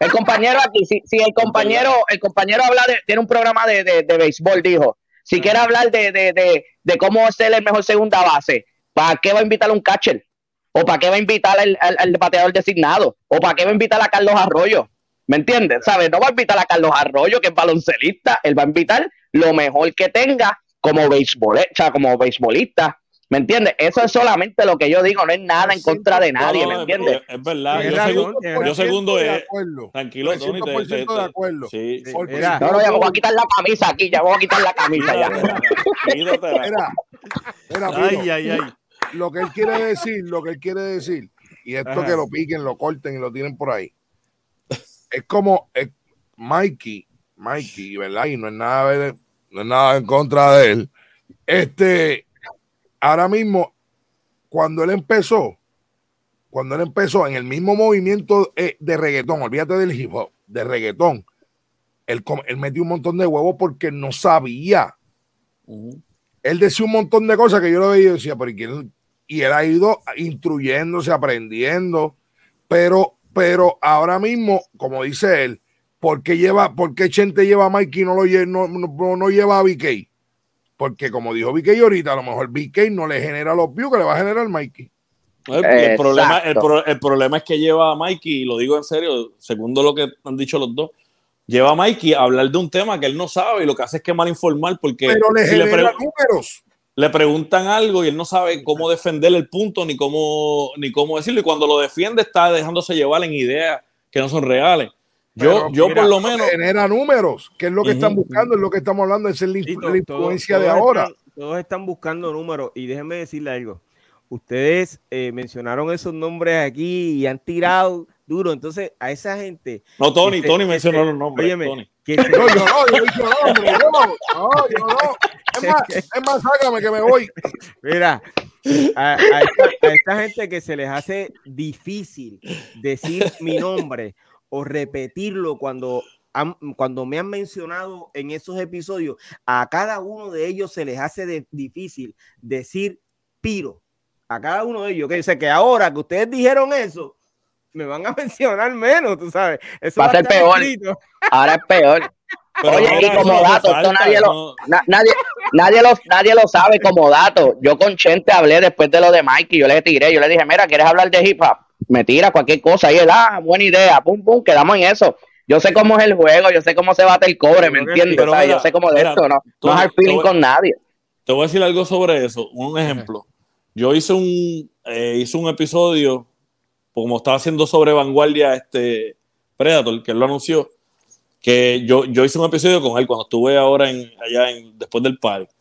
El compañero aquí, si, si el compañero, el compañero habla de, tiene un programa de, de, de béisbol, dijo. Si quiere hablar de, de, de, de cómo ser el mejor segunda base, ¿para qué va a invitar a un catcher? ¿O para qué va a invitar al, al, al bateador designado? ¿O para qué va a invitar a Carlos Arroyo? ¿Me entiendes? ¿Sabes? No va a invitar a Carlos Arroyo, que es baloncelista. Él va a invitar lo mejor que tenga como béisbol, o sea, como beisbolista. ¿Me entiendes? Eso es solamente lo que yo digo, no es nada en contra de nadie, No, ¿me entiendes? Es, es verdad. Yo, segundo, tienes yo segundo de es. acuerdo. Tranquilo, Tony. te- 300% te- te- de acuerdo. Sí. sí. No, no, ya me voy a quitar la camisa aquí, ya me voy a quitar la camisa ya. Mira, Ay, ay, ay. lo que él quiere decir, lo que él quiere decir, y esto Ajá. que lo piquen, lo corten y lo tienen por ahí, es como Mikey, Mikey, ¿verdad? Y no es nada, de- no es nada en contra de él. Este, ahora mismo, cuando él empezó, cuando él empezó en el mismo movimiento eh, de reggaetón, olvídate del hip hop, de reggaetón, él, él metió un montón de huevos porque no sabía. Él decía un montón de cosas que yo lo veía y decía, pero ¿y quién? Y él ha ido instruyéndose, aprendiendo, pero, pero ahora mismo, como dice él, ¿por qué lleva, por qué Chente lleva a Mikey y no lo lle- no, no, no lleva a BK? Porque como dijo BK ahorita, a lo mejor BK no le genera los views que le va a generar Mikey. El, el problema, el, pro- el problema es que lleva a Mikey, y lo digo en serio, segundo lo que han dicho los dos, lleva a Mikey a hablar de un tema que él no sabe y lo que hace es que mal informar porque Pero le si genera números. Le preguntan algo y él no sabe cómo defender el punto ni cómo, ni cómo decirlo. Y cuando lo defiende está dejándose llevar en ideas que no son reales. Yo, Pero yo mira, por lo menos... genera números, que es lo que están buscando, es lo que estamos hablando, es la, influ- influencia de todos ahora. están- todos están buscando números y déjenme decirle algo. Ustedes eh, mencionaron esos nombres aquí y han tirado duro. Entonces, a esa gente. No, Tony, se- Tony mencionó se- los nombres. óyeme, Tony. Que se- No, yo no, yo no, hombre, yo no, no, yo no. Es más, es más, sácame que me voy. Mira, a, a esta, a esta gente que se les hace difícil decir mi nombre o repetirlo cuando, cuando me han mencionado en esos episodios, a cada uno de ellos se les hace de- difícil decir piro. A cada uno de ellos. Que dice que ahora que ustedes dijeron eso, me van a mencionar menos, tú sabes. Eso Va a ser peor. escrito. Ahora es peor. Pero Oye, y como dato, esto nadie lo- Na- nadie, nadie, lo, nadie lo sabe como dato. Yo con Chente hablé después de lo de Mikey. Yo le tiré, yo le dije, mira, ¿quieres hablar de hip hop? Me tira cualquier cosa. Y él, ah, buena idea. Pum, pum, quedamos en eso. Yo sé cómo es el juego, yo sé cómo se bate el cobre, ¿me entiendes? pero O sea, mira, yo sé cómo de mira, esto, no, tú- no es feeling con nadie. Te voy a decir algo sobre eso. Un ejemplo. Yo hice un, eh, hice un episodio, como estaba haciendo sobre Vanguardia este Predator, que él lo anunció, que yo, yo hice un episodio con él cuando estuve ahora en, allá en, después del party.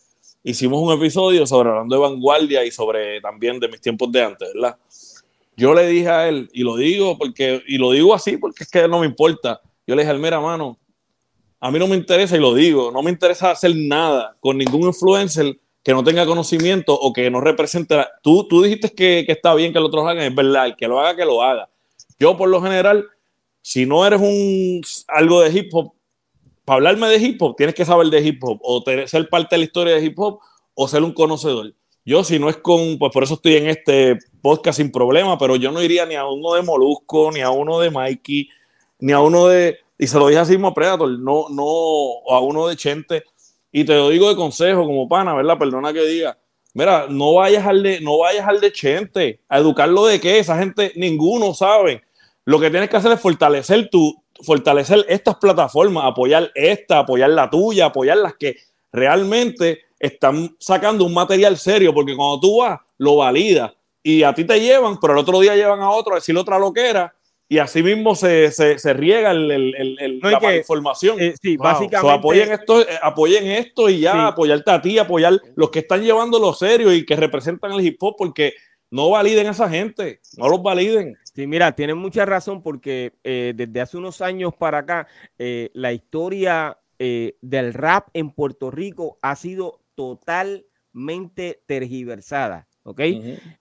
Hicimos un episodio sobre hablando de Vanguardia y sobre también de mis tiempos de antes, ¿verdad? Yo le dije a él, y lo digo porque, y lo digo así porque es que no me importa. Yo le dije a él, mira, mano, a mí no me interesa, y lo digo, no me interesa hacer nada con ningún influencer que no tenga conocimiento o que no represente. Tú, tú dijiste que, que está bien que los otros hagan, es verdad, el que lo haga, que lo haga. Yo, por lo general, si no eres un algo de hip hop, para hablarme de hip hop, tienes que saber de hip hop, o ser parte de la historia de hip hop, o ser un conocedor. Yo, si no es con, pues por eso estoy en este podcast sin problema, pero yo no iría ni a uno de Molusco, ni a uno de Mikey, ni a uno de, y se lo dije a Predator, no, no, a uno de Chente, y te lo digo de consejo como pana, ¿verdad? Perdona que diga, mira, no vayas al de, no vayas al de Chente, a educarlo de qué, esa gente, ninguno sabe. Lo que tienes que hacer es fortalecer tu, fortalecer estas plataformas, apoyar esta, apoyar la tuya, apoyar las que realmente están sacando un material serio, porque cuando tú vas, lo validas y a ti te llevan, pero el otro día llevan a otro a decir otra loquera y así mismo se, se, se riega el, el- el- No, la que, información. Eh, sí, Wow. básicamente. Apoyen esto, eh, apoyen esto y ya, Sí. apoyarte a ti, apoyar los que están llevándolo serio y que representan el hip hop, porque no validen a esa gente, no los validen. Sí, mira, tienen mucha razón porque eh, desde hace unos años para acá, eh, la historia del rap en Puerto Rico ha sido totalmente tergiversada. ¿Ok?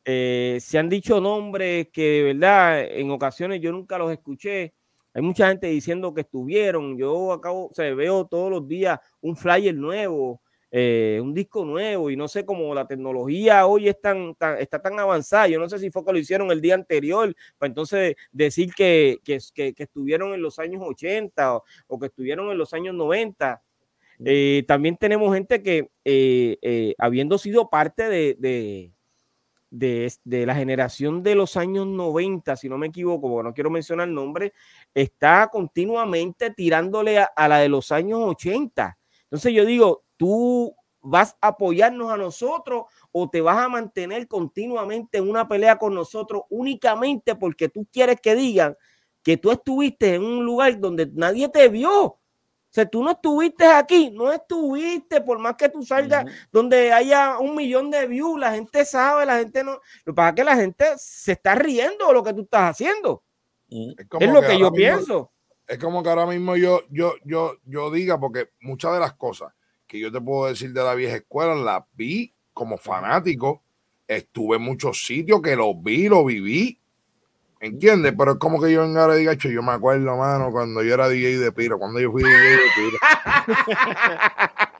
Eh, se han dicho nombres que de verdad en ocasiones yo nunca los escuché. Hay mucha gente diciendo que estuvieron. Yo acabo, o sea, veo todos los días un flyer nuevo, eh, un disco nuevo, y no sé cómo la tecnología hoy es tan, tan- está tan avanzada. Yo no sé si fue que lo hicieron el día anterior, para entonces decir que, que, que- que estuvieron en los años 80 o, o que estuvieron en los años 90. Eh, también tenemos gente que, eh, eh, habiendo sido parte de, de, de, de la generación de los años 90, si no me equivoco, porque no quiero mencionar el nombre, está continuamente tirándole a, a la de los años 80. Entonces yo digo, tú vas a apoyarnos a nosotros o te vas a mantener continuamente en una pelea con nosotros únicamente porque tú quieres que digan que tú estuviste en un lugar donde nadie te vio. O sea, tú no estuviste aquí, no estuviste, por más que tú salgas donde haya un millón de views, la gente sabe, la gente no. Lo que pasa es que la gente se está riendo de lo que tú estás haciendo. Es lo que yo mismo- pienso. Es como que ahora mismo yo, yo, yo, yo diga, porque muchas de las cosas que yo te puedo decir de la vieja escuela, las vi como fanático. Estuve en muchos sitios que los vi, los viví. ¿Entiendes? Pero es como que yo venga ahora y diga, "Che, yo me acuerdo, mano, cuando yo era DJ de Piro, cuando yo fui DJ de Piro.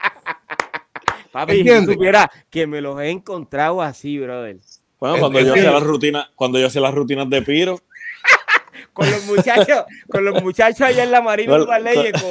Papi, si ¿Entiendes? supiera que me los he encontrado así, brother. Bueno, cuando yo hacía las rutinas, cuando yo hacía las rutinas de Piro, Con los muchachos, con los muchachos allá en la Marina Con- Leyes, con,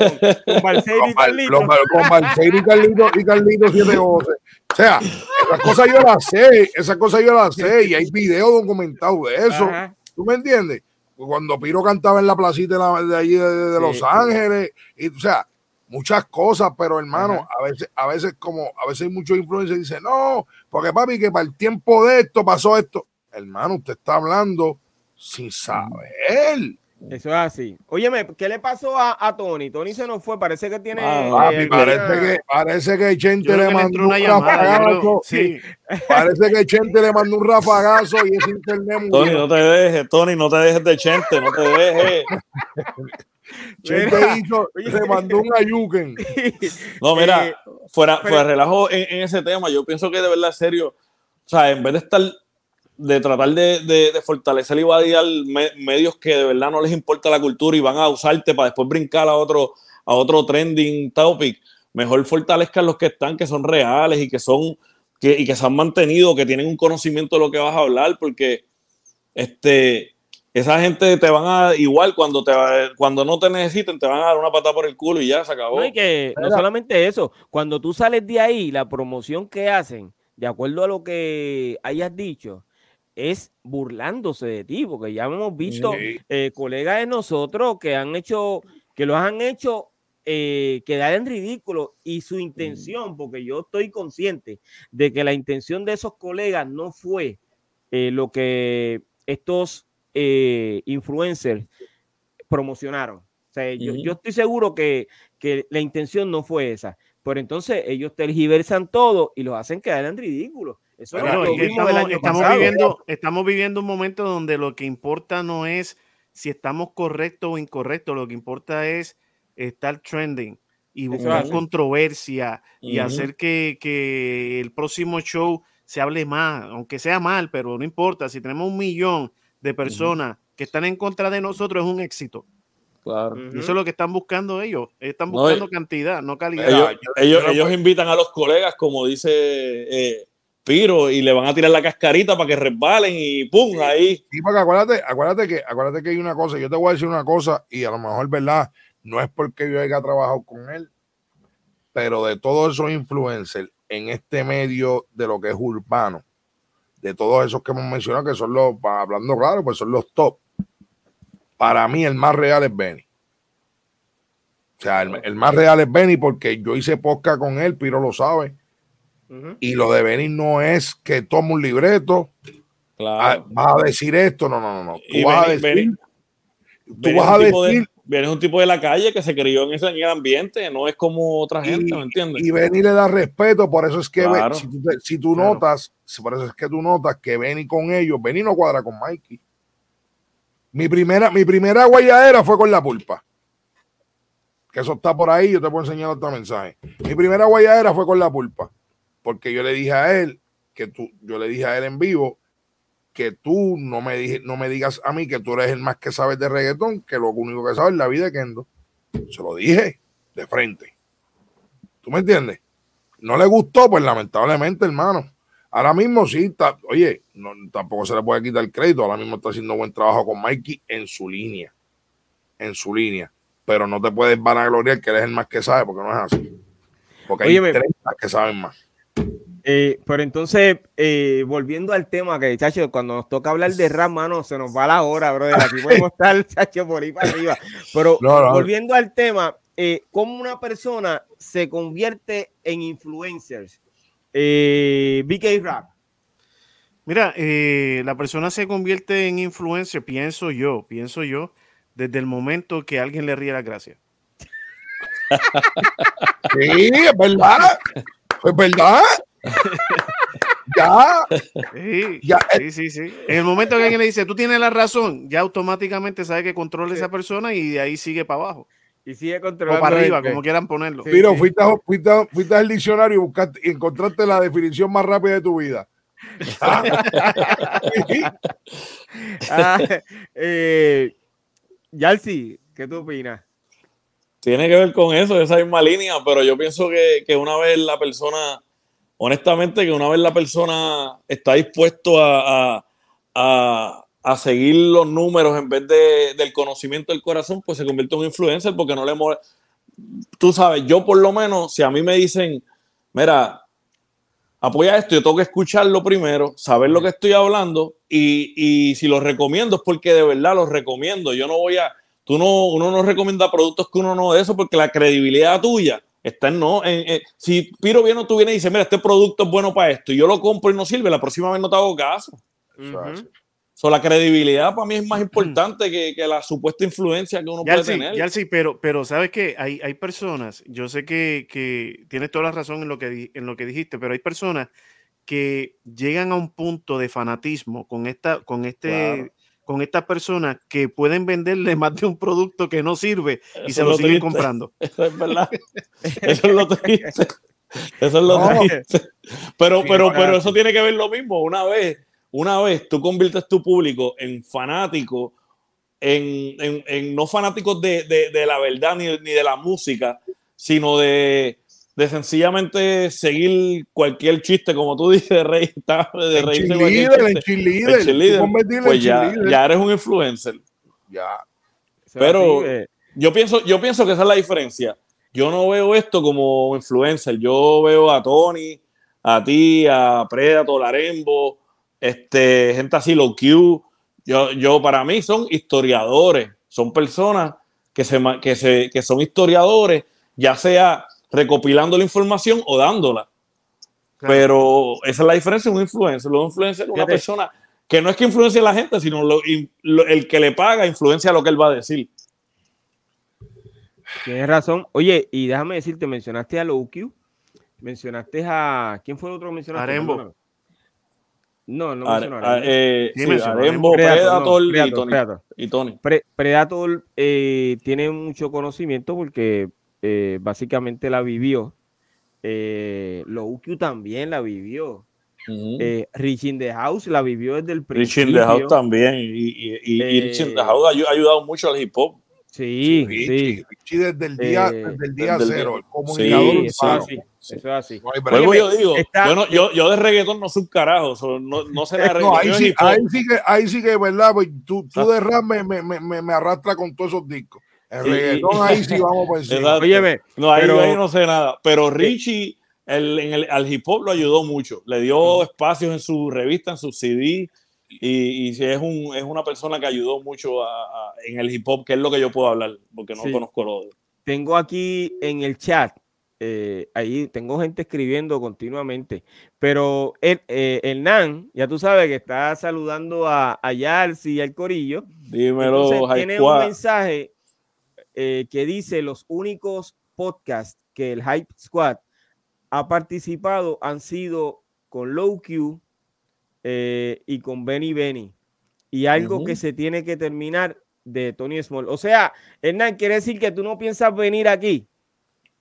con Barceiro y Con Carlito. Bar- con Barceiro y Carlito, y Carlito 712. O sea, esas cosas yo las sé, esas cosas yo las sé, y hay videos documentados de eso. Ajá. ¿Tú me entiendes? Cuando Piro cantaba en la placita de, allí de, de Los Sí. Ángeles, y o sea, muchas cosas, pero hermano, Ajá. a veces, a veces como, a veces hay muchos influencers dicen, no, porque papi, que para el tiempo de esto pasó esto. Hermano, usted está hablando sin saber. Eso es así. Óyeme, ¿qué le pasó a, a Tony? Tony se nos fue, parece que tiene. Ah, eh, Papi, parece que, parece que Chente le mandó un rafagazo. sí. Parece que Chente le mandó un rafagazo y ese internet murió. Tony, no te dejes, Tony, no te dejes de Chente, no te dejes. Chente Mira, hizo, le mandó un ayuken. No, mira, Eh, fuera, fuera relajo en, en ese tema, yo pienso que de verdad, serio, o sea, en vez de estar, de tratar de, de- de fortalecer y vaciar me- medios que de verdad no les importa la cultura y van a usarte para después brincar a otro, a otro trending topic, mejor fortalezcan los que están, que son reales y que son, que, y que se han mantenido, que tienen un conocimiento de lo que vas a hablar, porque este, esa gente te van a, igual cuando, te, va- cuando no te necesiten, te van a dar una patada por el culo y ya se acabó. No, y que no solamente eso, cuando tú sales de ahí, la promoción que hacen, de acuerdo a lo que hayas dicho, es burlándose de ti, porque ya hemos visto Sí. eh, colegas de nosotros que han hecho, que los han hecho eh, quedar en ridículo y su intención, porque yo estoy consciente de que la intención de esos colegas no fue eh, lo que estos eh, influencers promocionaron. O sea, yo, yo estoy seguro que, que la intención no fue esa. Pero entonces ellos tergiversan todo y los hacen quedar en ridículo. Eso es Bueno, lo es que vimos el estamos, año estamos pasado. viviendo, estamos viviendo un momento donde lo que importa no es si estamos correctos o incorrectos, lo que importa es estar trending y Eso buscar controversia y hacer que, que el próximo show se hable más, aunque sea mal, pero no importa. Si tenemos un millón de personas que están en contra de nosotros, es un éxito. Claro. Y eso es lo que están buscando ellos. Están buscando y- cantidad, no calidad. Ellos, ellos, invitan a los colegas, como dice eh, Piro, y le van a tirar la cascarita para que resbalen y ¡pum! Ahí. Sí, porque acuérdate, acuérdate que, acuérdate que hay una cosa, yo te voy a decir una cosa, y a lo mejor, ¿verdad? No es porque yo haya trabajado con él, pero de todos esos influencers en este medio de lo que es urbano, de todos esos que hemos mencionado, que son los, hablando claro, pues son los top. Para mí el más real es Benny. O sea, el, el más real es Benny porque yo hice podcast con él, Piro lo sabe. Y lo de Benny no es que tome un libreto, ah, Claro. vas a decir esto, no, no, no, no. Tú Y vas a Benny- decir, tú Vienes vas a un tipo de- decir, vienes un tipo de la calle que se crió en ese en el ambiente, no es como otra y, gente, ¿me entiendes? y Benny le da respeto, por eso es que Claro. si tú, te- si tú Claro. notas, por eso es que tú notas que Benny con ellos, Benny no cuadra con Mikey. Mi primera, mi primera guayadera fue con la pulpa. Que eso está por ahí, yo te puedo enseñar otro mensaje. Mi primera guayadera fue con la pulpa. Porque yo le dije a él, que tú, yo le dije a él en vivo, que tú no me, dije, no me digas a mí que tú eres el más que sabes de reggaetón, que lo único que sabes es la vida de Kendo. Se lo dije de frente. ¿Tú me entiendes? No le gustó, pues lamentablemente, hermano. Ahora mismo sí, está, oye, no, tampoco se le puede quitar el crédito. Ahora mismo está haciendo buen trabajo con Mikey en su línea. En su línea. Pero no te puedes vanagloriar que eres el más que sabe, porque no es así. Porque hay Óyeme. tres más que saben más. Eh, pero entonces, eh, volviendo al tema, que chacho, cuando nos toca hablar de rap, mano, se nos va la hora, brother. Aquí podemos estar, chacho, por ahí para arriba. Pero No, no. volviendo al tema, eh, ¿cómo una persona se convierte en influencers? Eh, BK Rap. Mira, eh, la persona se convierte en influencer, pienso yo, pienso yo, desde el momento que alguien le ríe la gracia. Sí, es verdad. Es verdad. ya. Sí, Ya, sí, sí, sí. En el momento que alguien le dice, tú tienes la razón, ya automáticamente sabe que controla esa persona y de ahí sigue para abajo. Y sigue O controlando. para arriba, como quieran ponerlo. Sí. Piro, fuiste, a- fuiste, fuiste al diccionario y buscaste, y encontraste la definición más rápida de tu vida. Ah, eh, Yalsi, ¿qué tú opinas? Tiene que ver con eso, esa misma línea, pero yo pienso que, que una vez la persona, honestamente, que una vez la persona está dispuesto a, a- a- a seguir los números en vez de, del conocimiento del corazón, pues se convierte en un influencer porque no le mole- Tú sabes, yo por lo menos, si a mí me dicen, mira, apoya esto, yo tengo que escucharlo primero, saber lo que estoy hablando y, y si lo recomiendo es porque de verdad los recomiendo. Yo no voy a, tú no, uno no recomienda productos que uno no de eso porque la credibilidad tuya está en no. en- en- si Piro viene o tú vienes y dices, mira, este producto es bueno para esto y yo lo compro y no sirve, la próxima vez no te hago caso. Ujú. So, la credibilidad para mí es más importante que, que la supuesta influencia que uno Ya puede sí, tener. ya sí, pero, pero sabes que hay, hay personas, yo sé que, que tienes toda la razón en lo, que, en lo que dijiste, pero hay personas que llegan a un punto de fanatismo con esta, con este, Claro. Con estas personas que pueden venderle más de un producto que no sirve y Eso se lo lo siguen comprando. Eso es verdad. Eso es lo triste. Eso es lo No. triste. Pero, Sí, pero, pero eso tiene que ver lo mismo. Una vez, una vez tú conviertes tu público en fanático, en, en- en no fanáticos de, de- de la verdad ni, ni de la música, sino de, de sencillamente seguir cualquier chiste, como tú dices, de reír, de En reírse de cualquier chiste. cheerleader. El cheerleader, en Pues ya, ya eres un influencer. Ya. Pero- eh, Yo pienso, yo pienso que esa es la diferencia. Yo no veo esto como influencer. Yo veo a Tony, a ti, a Predator, Larembo, este, gente así, Low Q. Yo, yo, para mí, son historiadores. Son personas que, se, que, se, que son historiadores, ya sea recopilando la información o dándola. Claro. Pero esa es la diferencia de un influencer. Un influencer es una Fíjate. persona que no es que influencie a la gente, sino lo- in- lo- el que le paga influencia lo que él va a decir. Tienes razón. Oye, y déjame decirte, mencionaste a Low Q, mencionaste a. ¿Quién fue el otro que mencionaste? Arembo. No, no Are- Arembo. eh, Sí, sí, mencionó Arembo, Predator, Predator, no, y Tony. Predator. Y Tony. Pre- Predator eh, tiene mucho conocimiento porque eh, básicamente la vivió. Eh, Low Q también la vivió. Ujú. Eh, Rich in the House la vivió desde el Rich principio. in the House también. Y, y, y- y Rich in the Eh, House ha ayu- ha ayudado mucho al hip hop. Sí, Richie, sí. Richie desde el día, Eh, desde el día desde cero, el comunicador Sí, eso es así. Sí. Eso es así. No Óyeme, yo digo, está- yo, no- yo, yo de reggaetón no soy un carajo. so, no, no sé de reggaetón. No, ahí de sí, hip hop. ahí sí que, ahí sí que, ¿verdad? Pues tú, tú Ah. de rap me, me, me- me arrastra con todos esos discos. El reggaetón, ahí sí vamos por encima. Exacto. Óyeme, No, ahí, pero- ahí no sé nada. Pero Richie el, en el, al hip hop lo ayudó mucho. Le dio espacios en su revista, en su CD. Y, y sí, es, un, es una persona que ayudó mucho a- a- en el hip hop, que es lo que yo puedo hablar, porque no Sí. conozco lo de. tengo aquí en el chat, eh, ahí tengo gente escribiendo continuamente, pero el, eh, Hernán, ya tú sabes que está saludando a, a Yarsi y al Corillo. Dímelo, Entonces, tiene un mensaje eh, que dice los únicos podcasts que el Hype Squad ha participado han sido con Low Q eh, y con Benny Benny. Y algo que se tiene que terminar de Tony Small. O sea, Hernán, quiere decir que tú no piensas venir aquí.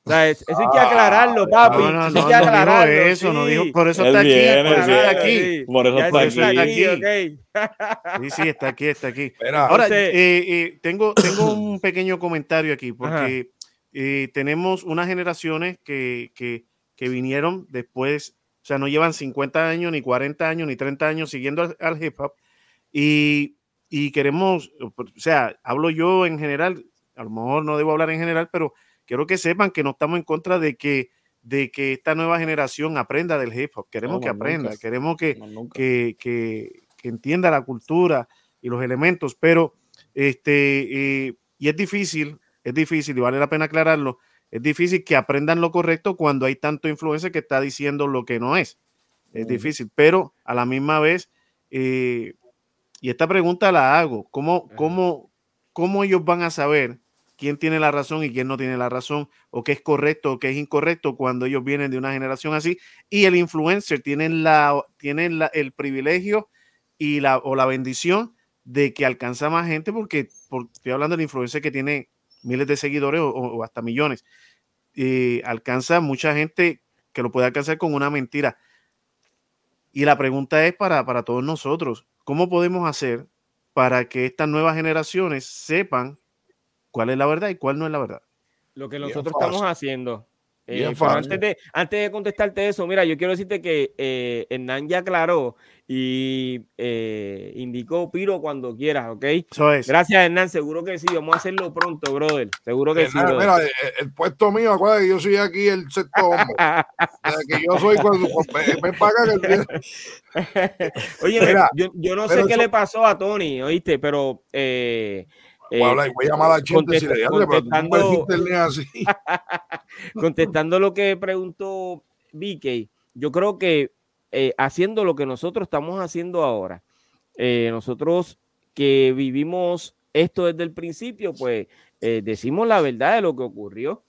O sea, es- eso hay que aclararlo, papi. No, no, no, hay que no dijo aclararlo, eso, no sí. dijo, por eso está aquí, viene, por eso está aquí. Sí, Por eso está eso aquí. ok. Sí, sí, está aquí, está aquí. Mira, Ahora, eh, eh, tengo, tengo un pequeño comentario aquí, porque eh, tenemos unas generaciones que, que, que vinieron después, o sea, no llevan 50 años, ni 40 años, ni 30 años siguiendo al, al hip hop, y, y queremos, o sea, hablo yo en general, a lo mejor no debo hablar en general, pero quiero que sepan que no estamos en contra de que, de que esta nueva generación aprenda del hip hop, queremos No, que nunca. aprenda, queremos que, que, que- que entienda la cultura y los elementos, pero este, eh, y es difícil, es difícil, y vale la pena aclararlo, es difícil que aprendan lo correcto cuando hay tanto influencer que está diciendo lo que no es. Es difícil, pero a la misma vez, eh, y esta pregunta la hago, ¿cómo, cómo, ¿cómo ellos van a saber quién tiene la razón y quién no tiene la razón, o qué es correcto o qué es incorrecto cuando ellos vienen de una generación así? Y el influencer tiene, la, tiene el privilegio y la, o la bendición de que alcanza más gente porque, por- estoy hablando del influencer que tiene miles de seguidores o, o hasta millones. Eh, alcanza mucha gente que lo puede alcanzar con una mentira. Y la pregunta es para, para todos nosotros, ¿cómo podemos hacer para que estas nuevas generaciones sepan cuál es la verdad y cuál no es la verdad? Lo que Bien nosotros fácil. estamos haciendo. Eh, Bien fácil. antes, de, antes de contestarte eso, mira, yo quiero decirte que eh, Hernán ya aclaró y eh, indicó Piro cuando quieras, ¿ok? Eso es. Gracias, Hernán. Seguro que sí. Vamos a hacerlo pronto, brother. Seguro que sí. Mira, brother. mira, el, el puesto mío, acuérdate que yo soy aquí el sexto hombre. O sea, que yo soy cuando ven para acá que el- Oye, Mira, yo, yo no sé qué le pasó a Tony, ¿oíste? Pero eh, voy a, hablar, voy a llamar a la gente si contesta- le digo, pero tú no puedes contestando- así. contestando lo que preguntó Vicky, yo creo que eh, haciendo lo que nosotros estamos haciendo ahora, eh, nosotros que vivimos esto desde el principio, pues eh, decimos la verdad de lo que ocurrió.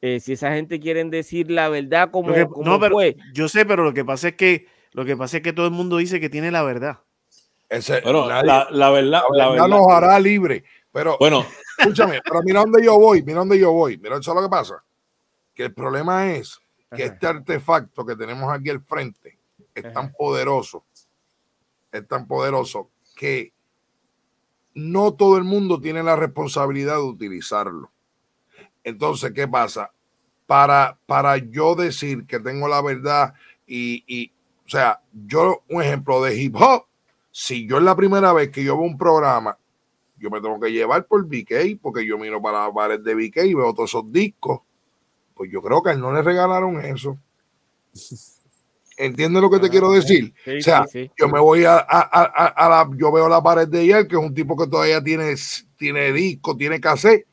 Eh, si esa gente quieren decir la verdad como, Lo que- como no, pero fue, yo sé, pero lo que pasa es que lo que pasa es que todo el mundo dice que tiene la verdad. Ese, Bueno, nadie- la, la verdad, la la verdad verdad. nos hará libre. Pero Bueno, escúchame, pero mira dónde yo voy, mira dónde yo voy. Mira, eso es lo que pasa. Que el problema es que Ajá. este artefacto que tenemos aquí al frente es Ajá. tan poderoso, es tan poderoso que no todo el mundo tiene la responsabilidad de utilizarlo. Entonces, ¿qué pasa? Para, para yo decir que tengo la verdad y, y, o sea, yo, un ejemplo de hip hop, si yo es la primera vez que yo veo un programa, yo me tengo que llevar por BK, porque yo miro para bares de BK y veo todos esos discos, pues yo creo que a él no le regalaron eso. ¿Entiendes lo que te quiero decir? Sí, o sea, sí, sí. yo me voy a- a- a la, yo veo la pared de él, que es un tipo que todavía tiene, tiene disco, tiene cassette.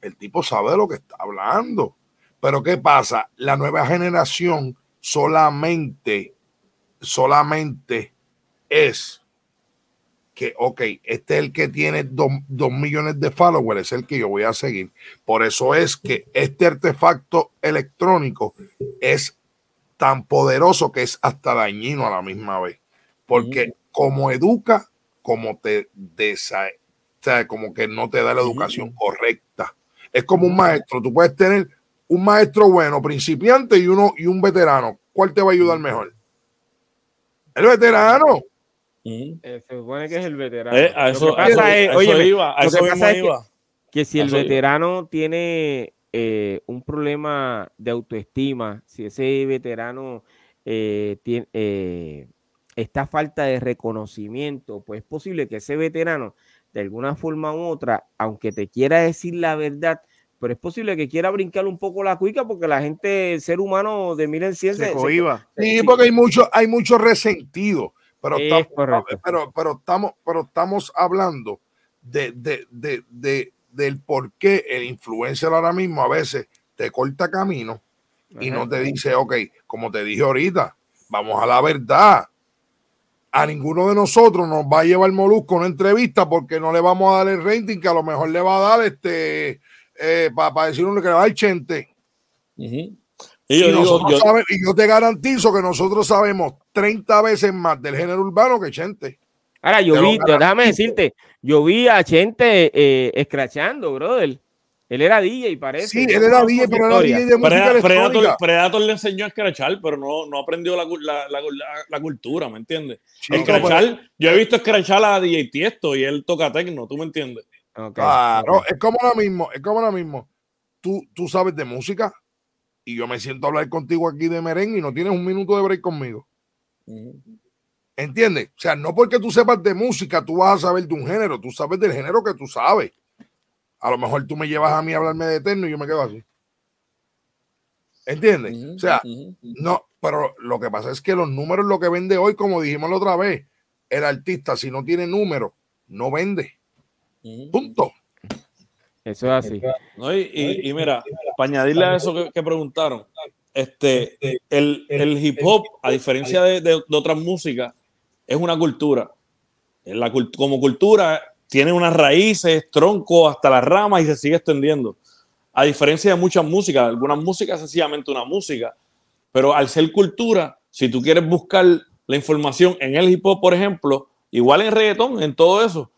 El tipo sabe de lo que está hablando. Pero ¿qué pasa? La nueva generación solamente, solamente es que, ok, este es el que tiene dos, dos millones de followers, es el que yo voy a seguir. Por eso es que este artefacto electrónico es tan poderoso que es hasta dañino a la misma vez. Porque como educa, como te desa, o sea, como que no te da la educación correcta. Es como un maestro, tú puedes tener un maestro bueno, principiante y uno y un veterano. ¿Cuál te va a ayudar mejor? El veterano. Eh, se supone que es el veterano. Eh, a Lo eso, a eso- es, a eso óyeme, iba, a eso mismo es iba. que si el Eso veterano tiene eh, un problema de autoestima, si ese veterano eh, tiene eh, esta falta de reconocimiento, pues es posible que ese veterano, de alguna forma u otra, aunque te quiera decir la verdad, pero es posible que quiera brincar un poco la cuica porque la gente, el ser humano de mil en cien, Se se- se- cohiba. Sí, porque hay mucho, hay mucho resentido. Pero, Es estamos, pero, pero estamos, pero estamos hablando de, de, de, de- del por qué el influencer ahora mismo a veces te corta camino y Ajá. no te dice, ok, como te dije ahorita, vamos a la verdad. A ninguno de nosotros nos va a llevar Molusco a una entrevista porque no le vamos a dar el rating que a lo mejor le va a dar este para decir uno que le va a dar chente. Ujú. Y Y, yo digo, nosotros yo- sabe- y yo te garantizo que nosotros sabemos 30 veces más del género urbano que Chente. Ahora, yo lo vi, déjame decirte, yo vi a Chente eh, escrachando, brother. Él era DJ, parece. Sí, él era DJ, pero era. DJ de música Preda- Predator. Predator le enseñó a escrachar, pero no, no aprendió la, la, la- la- cultura, ¿me entiendes? Chico, Escrachar, yo he visto escrachar a DJ Tiesto y él toca tecno, ¿tú me entiendes? Ok, Claro, es como ahora mismo, es como ahora mismo. Tú, tú sabes de música y yo me siento a hablar contigo aquí de merengue y no tienes un minuto de break conmigo. ¿Entiendes? O sea, no porque tú sepas de música, tú vas a saber de un género, tú sabes del género que tú sabes. A lo mejor tú me llevas a mí a hablarme de eterno y yo me quedo así. ¿Entiendes? O sea, no, pero lo que pasa es que los números lo que vende hoy, como dijimos la otra vez, el artista si no tiene números, no vende. Punto. Eso es así. No, y, y- y mira, para añadirle a eso que, que preguntaron, este, el, el hip hop, a diferencia de, de- de otras músicas, es una cultura. La, como cultura, tiene unas raíces, tronco hasta las ramas y se sigue extendiendo. A diferencia de muchas músicas, algunas músicas sencillamente una música, pero al ser cultura, si tú quieres buscar la información en el hip hop, por ejemplo, igual en reggaetón, en todo eso,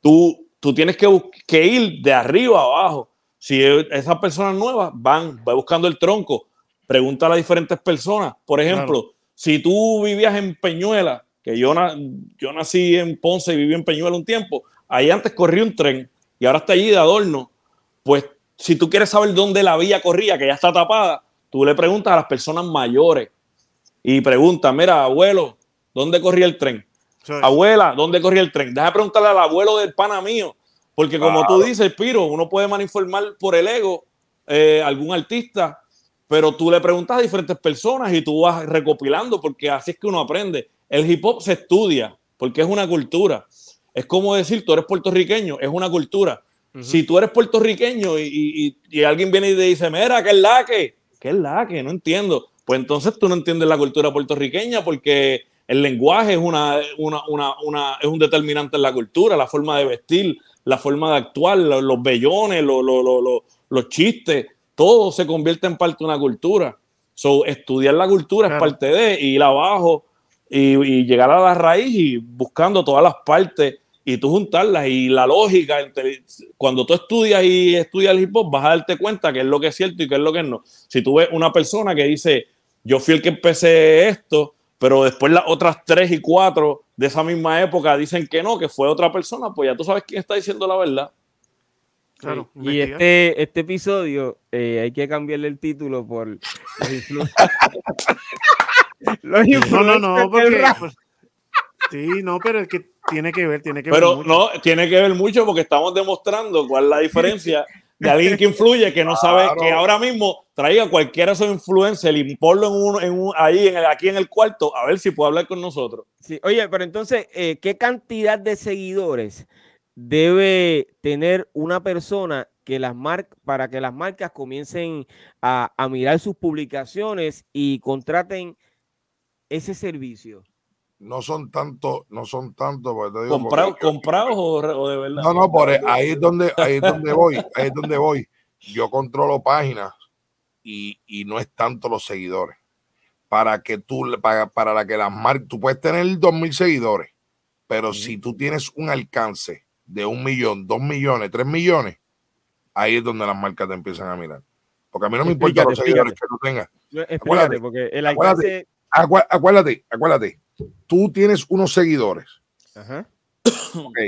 tú, tú tienes que ir de arriba a abajo. Si e- esas personas nuevas van, va buscando el tronco, pregunta a las diferentes personas. Por ejemplo, si tú vivías en Peñuela, que yo, na- yo nací en Ponce y viví en Peñuela un tiempo, ahí antes corría un tren y ahora está allí de adorno, pues si tú quieres saber dónde la vía corría, que ya está tapada, tú le preguntas a las personas mayores y preguntas, mira, abuelo, ¿dónde corría el tren? Abuela, ¿dónde corría el tren? Deja de preguntarle al abuelo del pana mío, porque como tú dices, Piro, uno puede malinformar por el ego eh, algún artista, pero tú le preguntas a diferentes personas y tú vas recopilando, porque así es que uno aprende. El hip hop se estudia, porque es una cultura. Es como decir, tú eres puertorriqueño, es una cultura. Si tú eres puertorriqueño y, y- y- y alguien viene y te dice, mira, ¿qué es la que? ¿Qué es la que? No entiendo. Pues entonces tú no entiendes la cultura puertorriqueña porque el lenguaje es, una, una, una, una- es un determinante en la cultura, la forma de vestir, la forma de actuar, lo- los, bellones, lo- lo- lo- lo- los chistes, todo se convierte en parte de una cultura. So, estudiar la cultura Claro. es parte de ir abajo y, y llegar a la raíz y buscando todas las partes y tú juntarlas y la lógica, cuando tú estudias y estudias el hip hop, vas a darte cuenta qué es lo que es cierto y qué es lo que no. Si tú ves una persona que dice, yo fui el que empecé esto, pero después las otras tres y cuatro de esa misma época dicen que no, que fue otra persona, pues ya tú sabes quién está diciendo la verdad. Claro, y este, este episodio eh, hay que cambiarle el título por los influ- Los No, no, no, influencers porque. pues, sí, no, pero es que tiene que ver, tiene que ver. Pero no, tiene que ver mucho porque estamos demostrando cuál es la diferencia de alguien que influye, que no sabe Claro. que ahora mismo traiga cualquiera de esos influencers y ponlo en uno, en un, ahí, en el- aquí en el cuarto, a ver si puede hablar con nosotros. Sí, Oye, pero entonces, eh, ¿qué cantidad de seguidores debe tener una persona que las mar- para que las marcas comiencen a, a mirar sus publicaciones y contraten ese servicio? No son tanto, no son tanto, ¿Comprados porque- comprados o, de verdad? No, no, por ahí es donde, ahí es donde voy, ahí es donde voy. Yo controlo páginas y, y no es tanto los seguidores. Para que tú, para, para la que las marcas, tú puedes tener dos mil seguidores, pero si tú tienes un alcance de un millón, dos millones, tres millones, ahí es donde las marcas te empiezan a mirar. Porque a mí no me importa los seguidores que tú tengas. Acuérdate, porque el acuérdate. alcance... Acu- Acuérdate, acuérdate, tú tienes unos seguidores Ajá. Ok.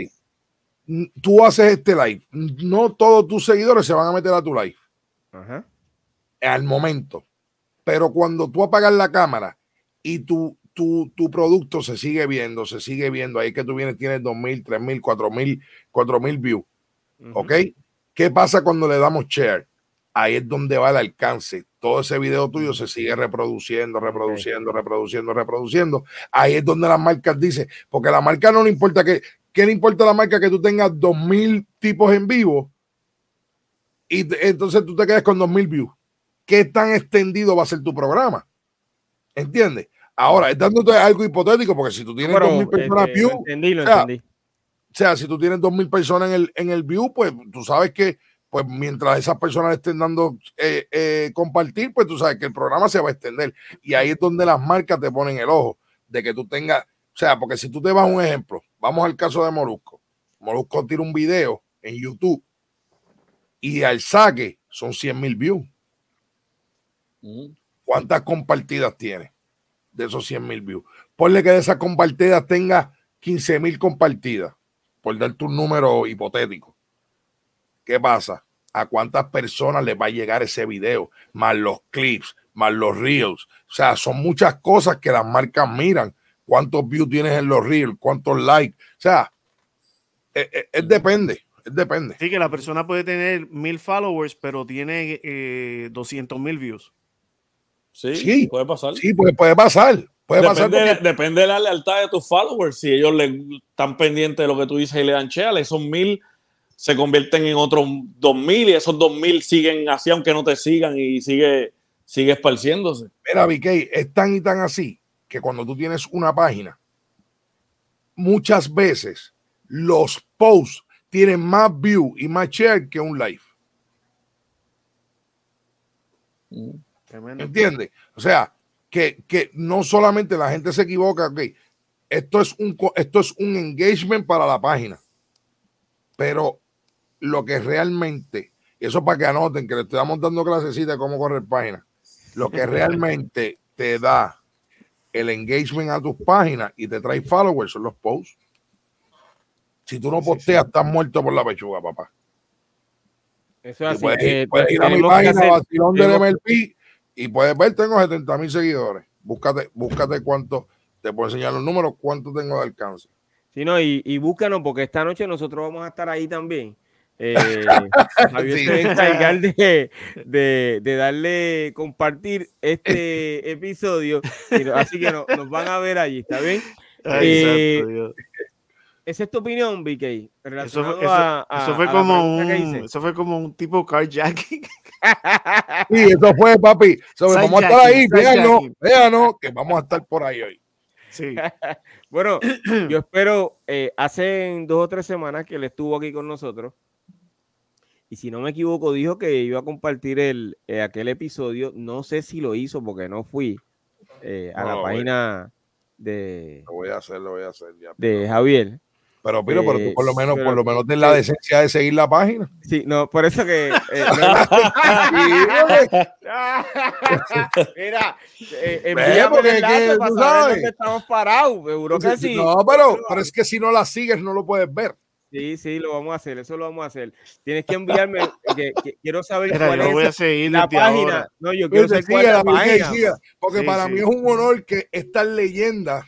Tú haces este live. No todos tus seguidores se van a meter a tu live Ajá. al momento. Pero cuando tú apagas la cámara y tu, tu, tu producto se sigue viendo, se sigue viendo, ahí que tú vienes, tienes 2.000, 3.000, 4.000, 4.000 views. ujú. ¿Ok? ¿Qué pasa cuando le damos share? Ahí es donde va el alcance. Todo ese video tuyo se sigue reproduciendo, reproduciendo, reproduciendo, reproduciendo. Ahí es donde las marcas dicen, porque a la marca no le importa que, ¿qué le importa a la marca que tú tengas 2.000 tipos en vivo? Y entonces tú te quedas con 2.000 views. ¿Qué tan extendido va a ser tu programa? ¿Entiendes? Ahora, es dándote algo hipotético, porque si tú tienes Pero, 2.000 personas este, views, lo entendí, lo o sea, entendí. o sea, si tú tienes dos mil personas en el, en el view, pues tú sabes que pues mientras esas personas estén dando eh, eh, compartir, pues tú sabes que el programa se va a extender. Y ahí es donde las marcas te ponen el ojo de que tú tengas, o sea, porque si tú te vas a un ejemplo, vamos al caso de Molusco. Molusco tira un video en YouTube y al saque son 100 mil views. Mm. ¿Cuántas compartidas tiene de esos 100 mil views? Ponle que de esas compartidas tenga 15 mil compartidas, por darte un número hipotético. ¿Qué pasa? ¿A cuántas personas les va a llegar ese video? Más los clips, más los reels. O sea, son muchas cosas que las marcas miran. ¿Cuántos views tienes en los reels? ¿Cuántos likes? O sea, es, es- es depende, depende. Sí, que la persona puede tener mil followers, pero tiene eh, 200 mil views. Sí, Sí, puede pasar. Sí, pues puede pasar. Puede pasar Depende, porque- depende de la lealtad de tus followers. Si ellos le están pendientes de lo que tú dices y le dan chea, esos mil se convierten en otros dos mil y esos dos mil siguen así, aunque no te sigan y sigue, sigue esparciéndose. Mira, VK, es tan y tan así que cuando tú tienes una página, muchas veces los posts tienen más view y más share que un live. Tremendo. ¿Entiendes? O sea, que, que no solamente la gente se equivoca, ok, esto es un esto es un engagement para la página. Pero lo que realmente, y eso para que anoten, que le estamos dando clasecita de cómo correr páginas, lo que realmente te da el engagement a tus páginas y te trae followers son los posts. Si tú no posteas, estás muerto por la pechuga, papá. Eso Y es así. puedes, eh, puedes ir a mi página, hacer- vacilón del tenemos- MLP, y puedes ver, tengo 70 mil seguidores. Búscate, búscate cuánto, te puedo enseñar los números, cuánto tengo de alcance. Sí, no, y, y búscanos porque esta noche nosotros vamos a estar ahí también. Eh, Javier Sí. se va a encargar de, de- de darle compartir este episodio. Así que no- nos van a ver allí, ¿está bien? Ay, Eh, santo. Esa es tu opinión, BK. Eso fue, eso- a- a- eso fue a la como un, eso fue como un tipo carjacking. Sí, eso fue, papi. So, vamos a estar ahí, véanos, véanos, que vamos a estar por ahí hoy. Sí. Bueno, yo espero, eh, hace dos o tres semanas que él estuvo aquí con nosotros. Y si no me equivoco, dijo que iba a compartir el, eh, aquel episodio. No sé si lo hizo porque no fui eh, a No, la página de, Lo voy a hacer, lo voy a hacer ya. de Javier. Pero, Piro, pero tú Eh, por lo menos, pero- por lo menos ten la decencia de seguir la página. Sí, no, por eso que. eh, no- Mira, eh, envíame porque el es enlace que para saber dónde estamos parados. Seguro que sí. No, pero, pero es que si no la sigues, no lo puedes ver. Sí, sí, lo vamos a hacer, eso lo vamos a hacer. Tienes que enviarme, que, que quiero saber Mira, cuál yo lo voy a es seguir la página. ahora. No, yo quiero Fíjate, saber cuál es la página. porque Sí, para sí. mí es un honor que estas leyendas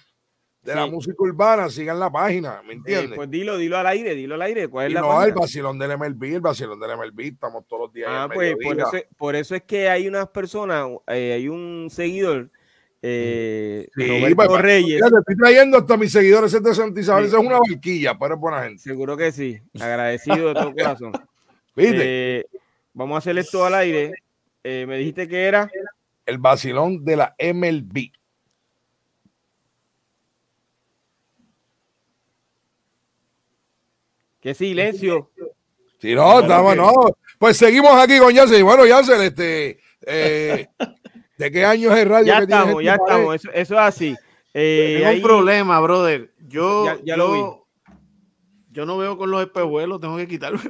de la música urbana sigan la página, ¿me Eh, entiendes? pues dilo, dilo al aire, dilo al aire. ¿Cuál es y la no, el página? vacilón del MLB, el vacilón del MLB, estamos todos los días. ahí Ah, pues por eso, es- por eso es que hay unas personas, eh, hay un seguidor, eh, Sí, Roberto pues, Reyes. Fíjate, estoy trayendo hasta mis seguidores ese de Santa Isabel, Sí. esa es una barquilla, pero es buena gente. Seguro que sí. Agradecido de todo corazón. ¿Viste? Eh, vamos a hacer esto al aire. Me dijiste que era. el vacilón de la MLB. Qué silencio. Si no, estamos, no. Pues seguimos aquí con Yacel. Bueno, Yacel, este, eh, ¿de qué año es el radio? Ya que estamos, en ya pared? estamos. Eso, eso es así. Eh, Tengo ahí- un problema, brother. Yo, Ya- ya lo yo, yo no veo con los espejuelos, tengo que quitarme.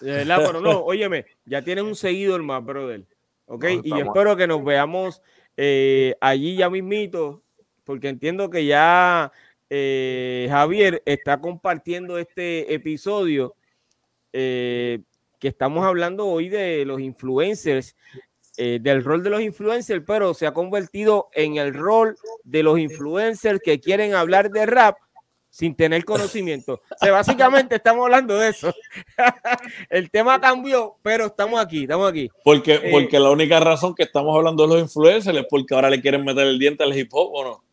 De verdad, pero no, óyeme, ya tienes un seguidor más, brother. ¿Ok? No, y yo espero que nos veamos eh, allí ya mismito, porque entiendo que ya eh, Javier está compartiendo este episodio eh, que estamos hablando hoy de los influencers, eh, del rol de los influencers, pero se ha convertido en el rol de los influencers que quieren hablar de rap sin tener conocimiento. O sea, básicamente estamos hablando de eso. el tema cambió, pero estamos aquí, estamos aquí. Porque, Eh, porque la única razón que estamos hablando de los influencers es porque ahora le quieren meter el diente al hip hop o no.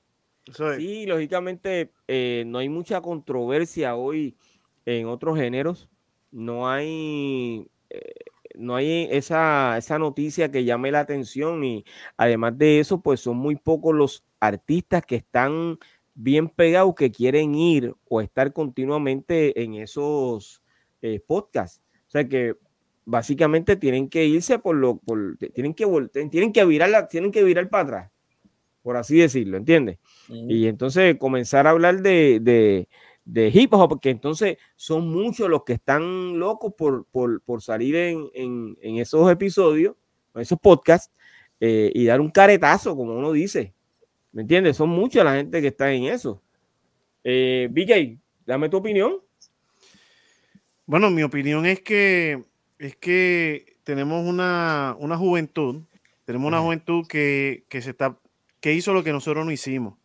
Sí, lógicamente eh, no hay mucha controversia hoy en otros géneros. No hay, eh, no hay esa, esa noticia que llame la atención y además de eso, pues son muy pocos los artistas que están bien pegados que quieren ir o estar continuamente en esos eh, podcasts. O sea que básicamente tienen que irse por lo, por, tienen que vol- tienen que virar la, tienen que virar para atrás, por así decirlo, ¿entiendes? Y entonces comenzar a hablar de, de, de hip hop, porque entonces son muchos los que están locos por, por, por salir en, en, en esos episodios, en esos podcasts, eh, y dar un caretazo, como uno dice. ¿Me entiendes? Son mucha la gente que está en eso. Eh, BJ, dame tu opinión. Bueno, mi opinión es que es que tenemos una, una juventud, tenemos una juventud que, que se está, que hizo lo que nosotros no hicimos.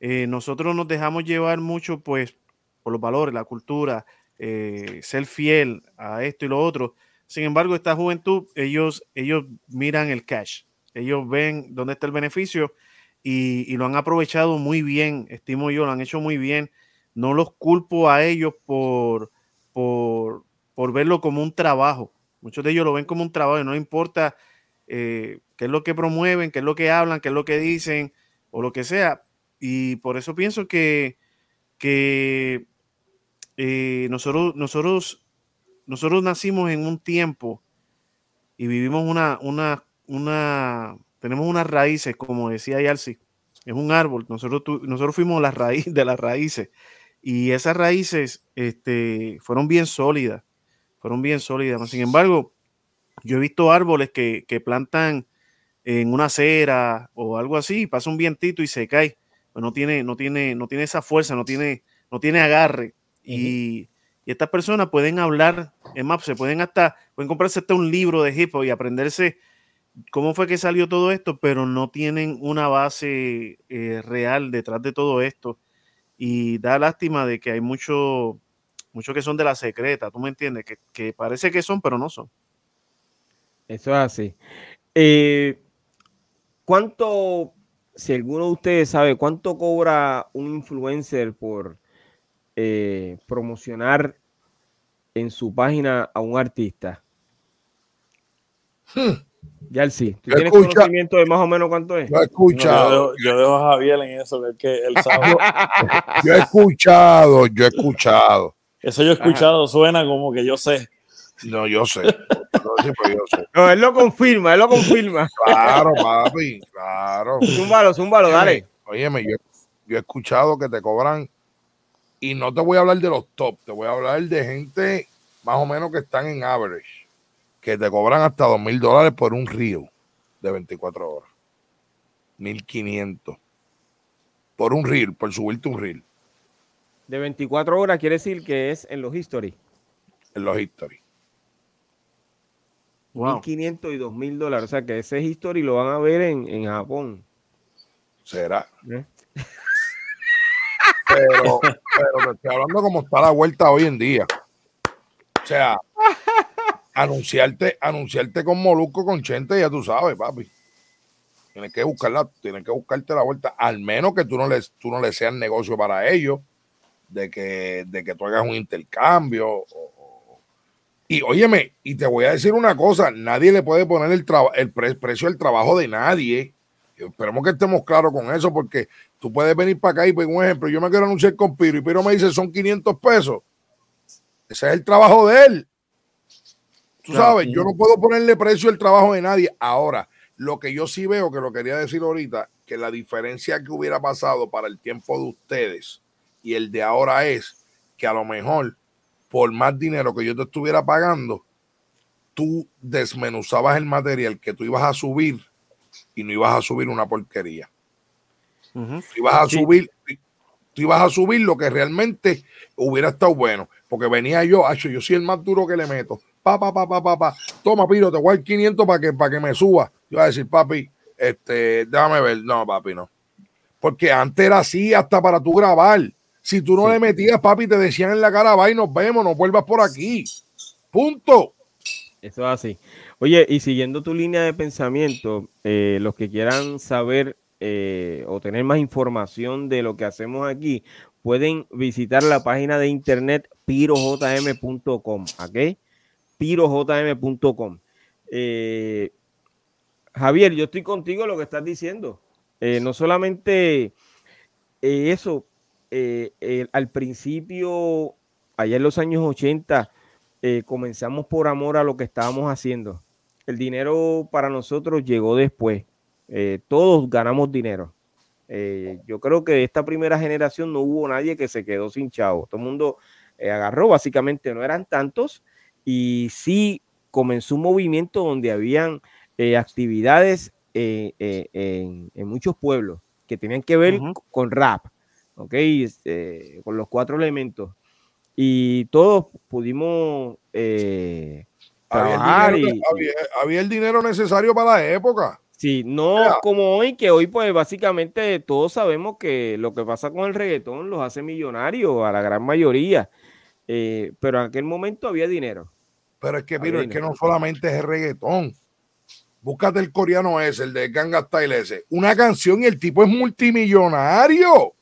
Eh, nosotros nos dejamos llevar mucho, pues, por los valores, la cultura, eh, ser fiel a esto y lo otro. Sin embargo, esta juventud, ellos, ellos miran el cash, ellos ven dónde está el beneficio y, y lo han aprovechado muy bien, estimo yo, lo han hecho muy bien. No los culpo a ellos por, por, por verlo como un trabajo. Muchos de ellos lo ven como un trabajo y no importa eh, qué es lo que promueven, qué es lo que hablan, qué es lo que dicen o lo que sea. Y por eso pienso que, eh, nosotros, nosotros, nosotros nacimos en un tiempo y vivimos una, una, una, tenemos unas raíces, como decía Yalsi, es un árbol. Nosotros, nosotros fuimos la raíz de las raíces Y esas raíces este, fueron bien sólidas, fueron bien sólidas. Sin embargo, yo he visto árboles que, que plantan en una acera o algo así, pasa un vientito y se cae. Pues no tiene, no tiene, no tiene esa fuerza, no tiene, no tiene agarre. y, y, estas personas pueden hablar, es más, se pueden hasta, pueden comprarse hasta un libro de hip hop y aprenderse cómo fue que salió todo esto, pero no tienen una base eh, real detrás de todo esto. Y da lástima de que hay muchos mucho que son de la secreta, ¿tú me entiendes? Que, que, parece que son, pero no son. Eso es así. Eh, ¿Cuánto, si alguno de ustedes sabe, cuánto cobra un influencer por eh, promocionar en su página a un artista? Hmm. Ya sí. ¿Tú tienes conocimiento de más o menos cuánto es? Yo he escuchado. No, yo, dejo a Javier en eso, que él sabe. yo he escuchado, yo he escuchado. Eso yo he escuchado, suena como que yo sé. No, yo sé. Pues yo sé. no, él lo confirma, él lo confirma. Claro, papi, claro. Zúmbalo, zúmbalo, dale. Óyeme, yo, yo he escuchado que te cobran, y no te voy a hablar de los top, te voy a hablar de gente más o menos que están en average que te cobran hasta dos mil dólares por un río de 24 horas. 1500 por un reel, por subirte un reel. De 24 horas quiere decir que es en los history. En los history. Wow. 1500 y 2000 dólares. O sea que ese history lo van a ver en, en Japón. Será. ¿Eh? Pero, pero te estoy hablando como está la vuelta hoy en día. O sea, anunciarte, anunciarte con Molusco, con Chente, ya tú sabes, papi. Tienes que buscarla, tienes que buscarte la vuelta, al menos que tú no les, tú no le seas negocio para ellos, de que, de que tú hagas un intercambio. Y óyeme, y te voy a decir una cosa, nadie le puede poner el, el precio del trabajo de nadie. Esperemos que estemos claros con eso, porque tú puedes venir para acá y, por un ejemplo, yo me quiero anunciar con Piro y Piro me dice son 500 pesos. Ese es el trabajo de él. Tú sabes, yo no puedo ponerle precio al trabajo de nadie. Ahora, lo que yo sí veo, que lo quería decir ahorita, que la diferencia que hubiera pasado para el tiempo de ustedes y el de ahora es que a lo mejor por más dinero que yo te estuviera pagando, tú desmenuzabas el material que tú ibas a subir y no ibas a subir una porquería. ibas a subir, tú ibas a subir lo que realmente hubiera estado bueno, porque venía yo, yo soy el más duro que le meto pa, pa, pa, pa, pa, Toma, Piro, te voy a 500 para que, para que me suba. Yo voy a decir, papi, este, déjame ver. No, papi, no. Porque antes era así hasta para tú grabar. Si tú no le metías, papi, te decían en la cara, va y nos vemos, no vuelvas por aquí. Punto. Eso es así. Oye, y siguiendo tu línea de pensamiento, eh, los que quieran saber eh, o tener más información de lo que hacemos aquí, pueden visitar la página de internet pirojm.com, ¿ok? pirojm.com. Eh, Javier, yo estoy contigo en lo que estás diciendo. No solamente eh, eso, al principio, allá en los años 80, comenzamos por amor a lo que estábamos haciendo. El dinero para nosotros llegó después. todos ganamos dinero. yo creo que de esta primera generación no hubo nadie que se quedó sin chavo. Todo el mundo agarró, básicamente no eran tantos, y sí comenzó un movimiento donde habían eh, actividades eh, eh, en, muchos pueblos que tenían que ver con rap, ¿ok? Este, con los cuatro elementos. Y todos pudimos trabajar. Había el, dinero, necesario para la época. Sí, no como hoy, que hoy pues básicamente todos sabemos que lo que pasa con el reggaetón los hace millonarios a la gran mayoría, pero en aquel momento había dinero. Pero es que, mira, es que no solamente es el reggaetón. Búscate el coreano ese, el de Ganga Style ese. Una canción y el tipo es multimillonario.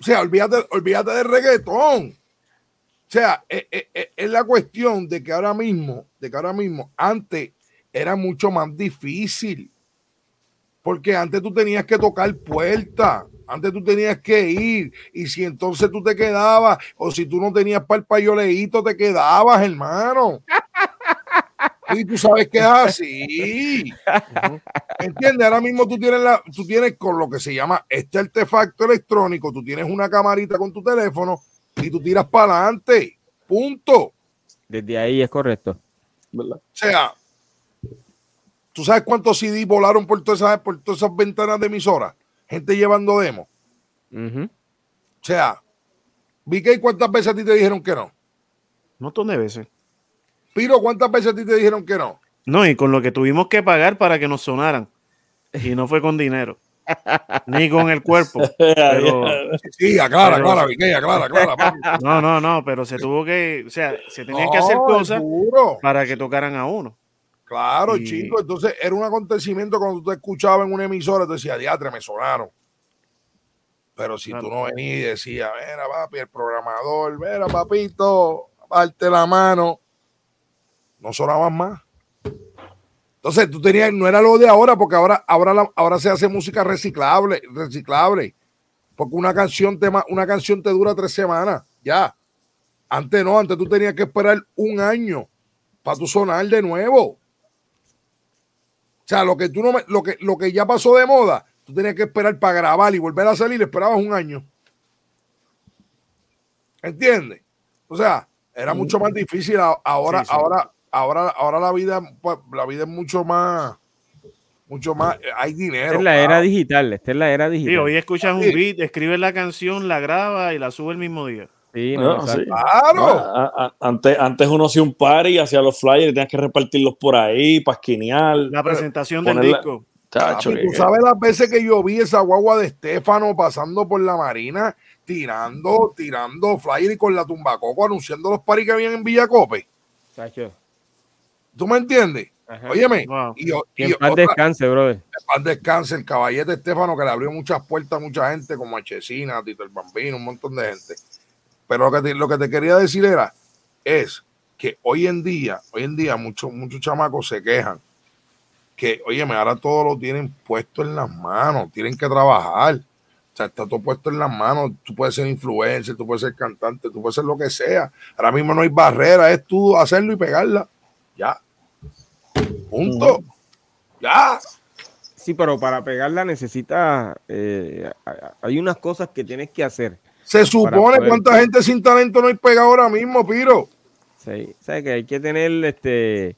O sea, olvídate, olvídate del reggaetón. O sea, es, e, e, es, la cuestión de que ahora mismo, de que ahora mismo, antes era mucho más difícil. Porque antes tú tenías que tocar puertas. Antes tú tenías que ir y si entonces tú te quedabas o si tú no tenías para el payoleíto te quedabas, hermano. Y tú sabes que es así. ¿Entiendes? Ahora mismo tú tienes, la, tú tienes con lo que se llama este artefacto electrónico, tú tienes una camarita con tu teléfono y tú tiras para adelante. Punto. Desde ahí es correcto. O sea, ¿tú sabes cuántos CD volaron por todas esas, por todas esas ventanas de emisoras? Gente llevando demo. O sea, VK, ¿cuántas veces a ti te dijeron que no? Un montón de veces. Piro, ¿cuántas veces a ti te dijeron que no? No, y con lo que tuvimos que pagar para que nos sonaran. Y no fue con dinero. Ni con el cuerpo. Pero, Sí, aclara, Pero- aclara, VK, aclara, aclara. papi. no, no, no, pero se tuvo que, o sea, se tenían que hacer cosas seguro. para que tocaran a uno. Claro, Y- chico. Entonces era un acontecimiento cuando tú te escuchabas en una emisora, te decía, diatre, me sonaron. Pero si tú no venías y decías, mira, papi, el programador, mira, papito, parte la mano, no sonaban más. Entonces tú tenías, no era lo de ahora, porque ahora, ahora, la- ahora se hace música reciclable, reciclable. Porque una canción te, una canción te dura tres semanas, ya. Antes no, antes tú tenías que esperar un año para tu sonar de nuevo. O sea, lo que tú no me- lo que, lo que ya pasó de moda, tú tenías que esperar para grabar y volver a salir, esperabas un año. ¿Entiendes? O sea, era mucho más difícil. Ahora, Sí, sí. ahora, ahora, ahora la vida, pues, la vida es mucho más, mucho más, hay dinero. Esta es la era digital. Esta es la era Sí, digital. hoy escuchas un beat, escribes la canción, la graba y la sube el mismo día. Sí, No, no, sí. exacto. Claro. A- a- antes, antes uno hacía un party, hacía los flyers, tenías que repartirlos por ahí, para esquinear. La presentación del ponerla- disco. Chacho, Papi, tú sabes las veces que yo vi esa guagua de Estefano pasando por la marina, tirando, tirando flyer y con la tumbacoco anunciando los paris que habían en Villacope. Chacho. ¿Tú me entiendes? Ajá. Óyeme, Wow. y, y en paz otra- descanse, brother. en paz descanse el caballete Estefano que le abrió muchas puertas a mucha gente, como a Chesina, a Tito el Bambino, un montón de gente. Pero lo que te, lo que te quería decir era, es que hoy en día, hoy en día muchos, muchos chamacos se quejan que, óyeme, ahora todo lo tienen puesto en las manos, tienen que trabajar. O sea, está todo puesto en las manos. Tú puedes ser influencer, tú puedes ser cantante, tú puedes ser lo que sea. Ahora mismo no hay barrera, es tú hacerlo y pegarla. Ya. Punto. Ya. Sí, pero para pegarla necesita. eh, hay unas cosas que tienes que hacer. Se supone poder- cuánta gente sin talento no hay pegado ahora mismo, Piro. Sí, o sea que hay que tener este.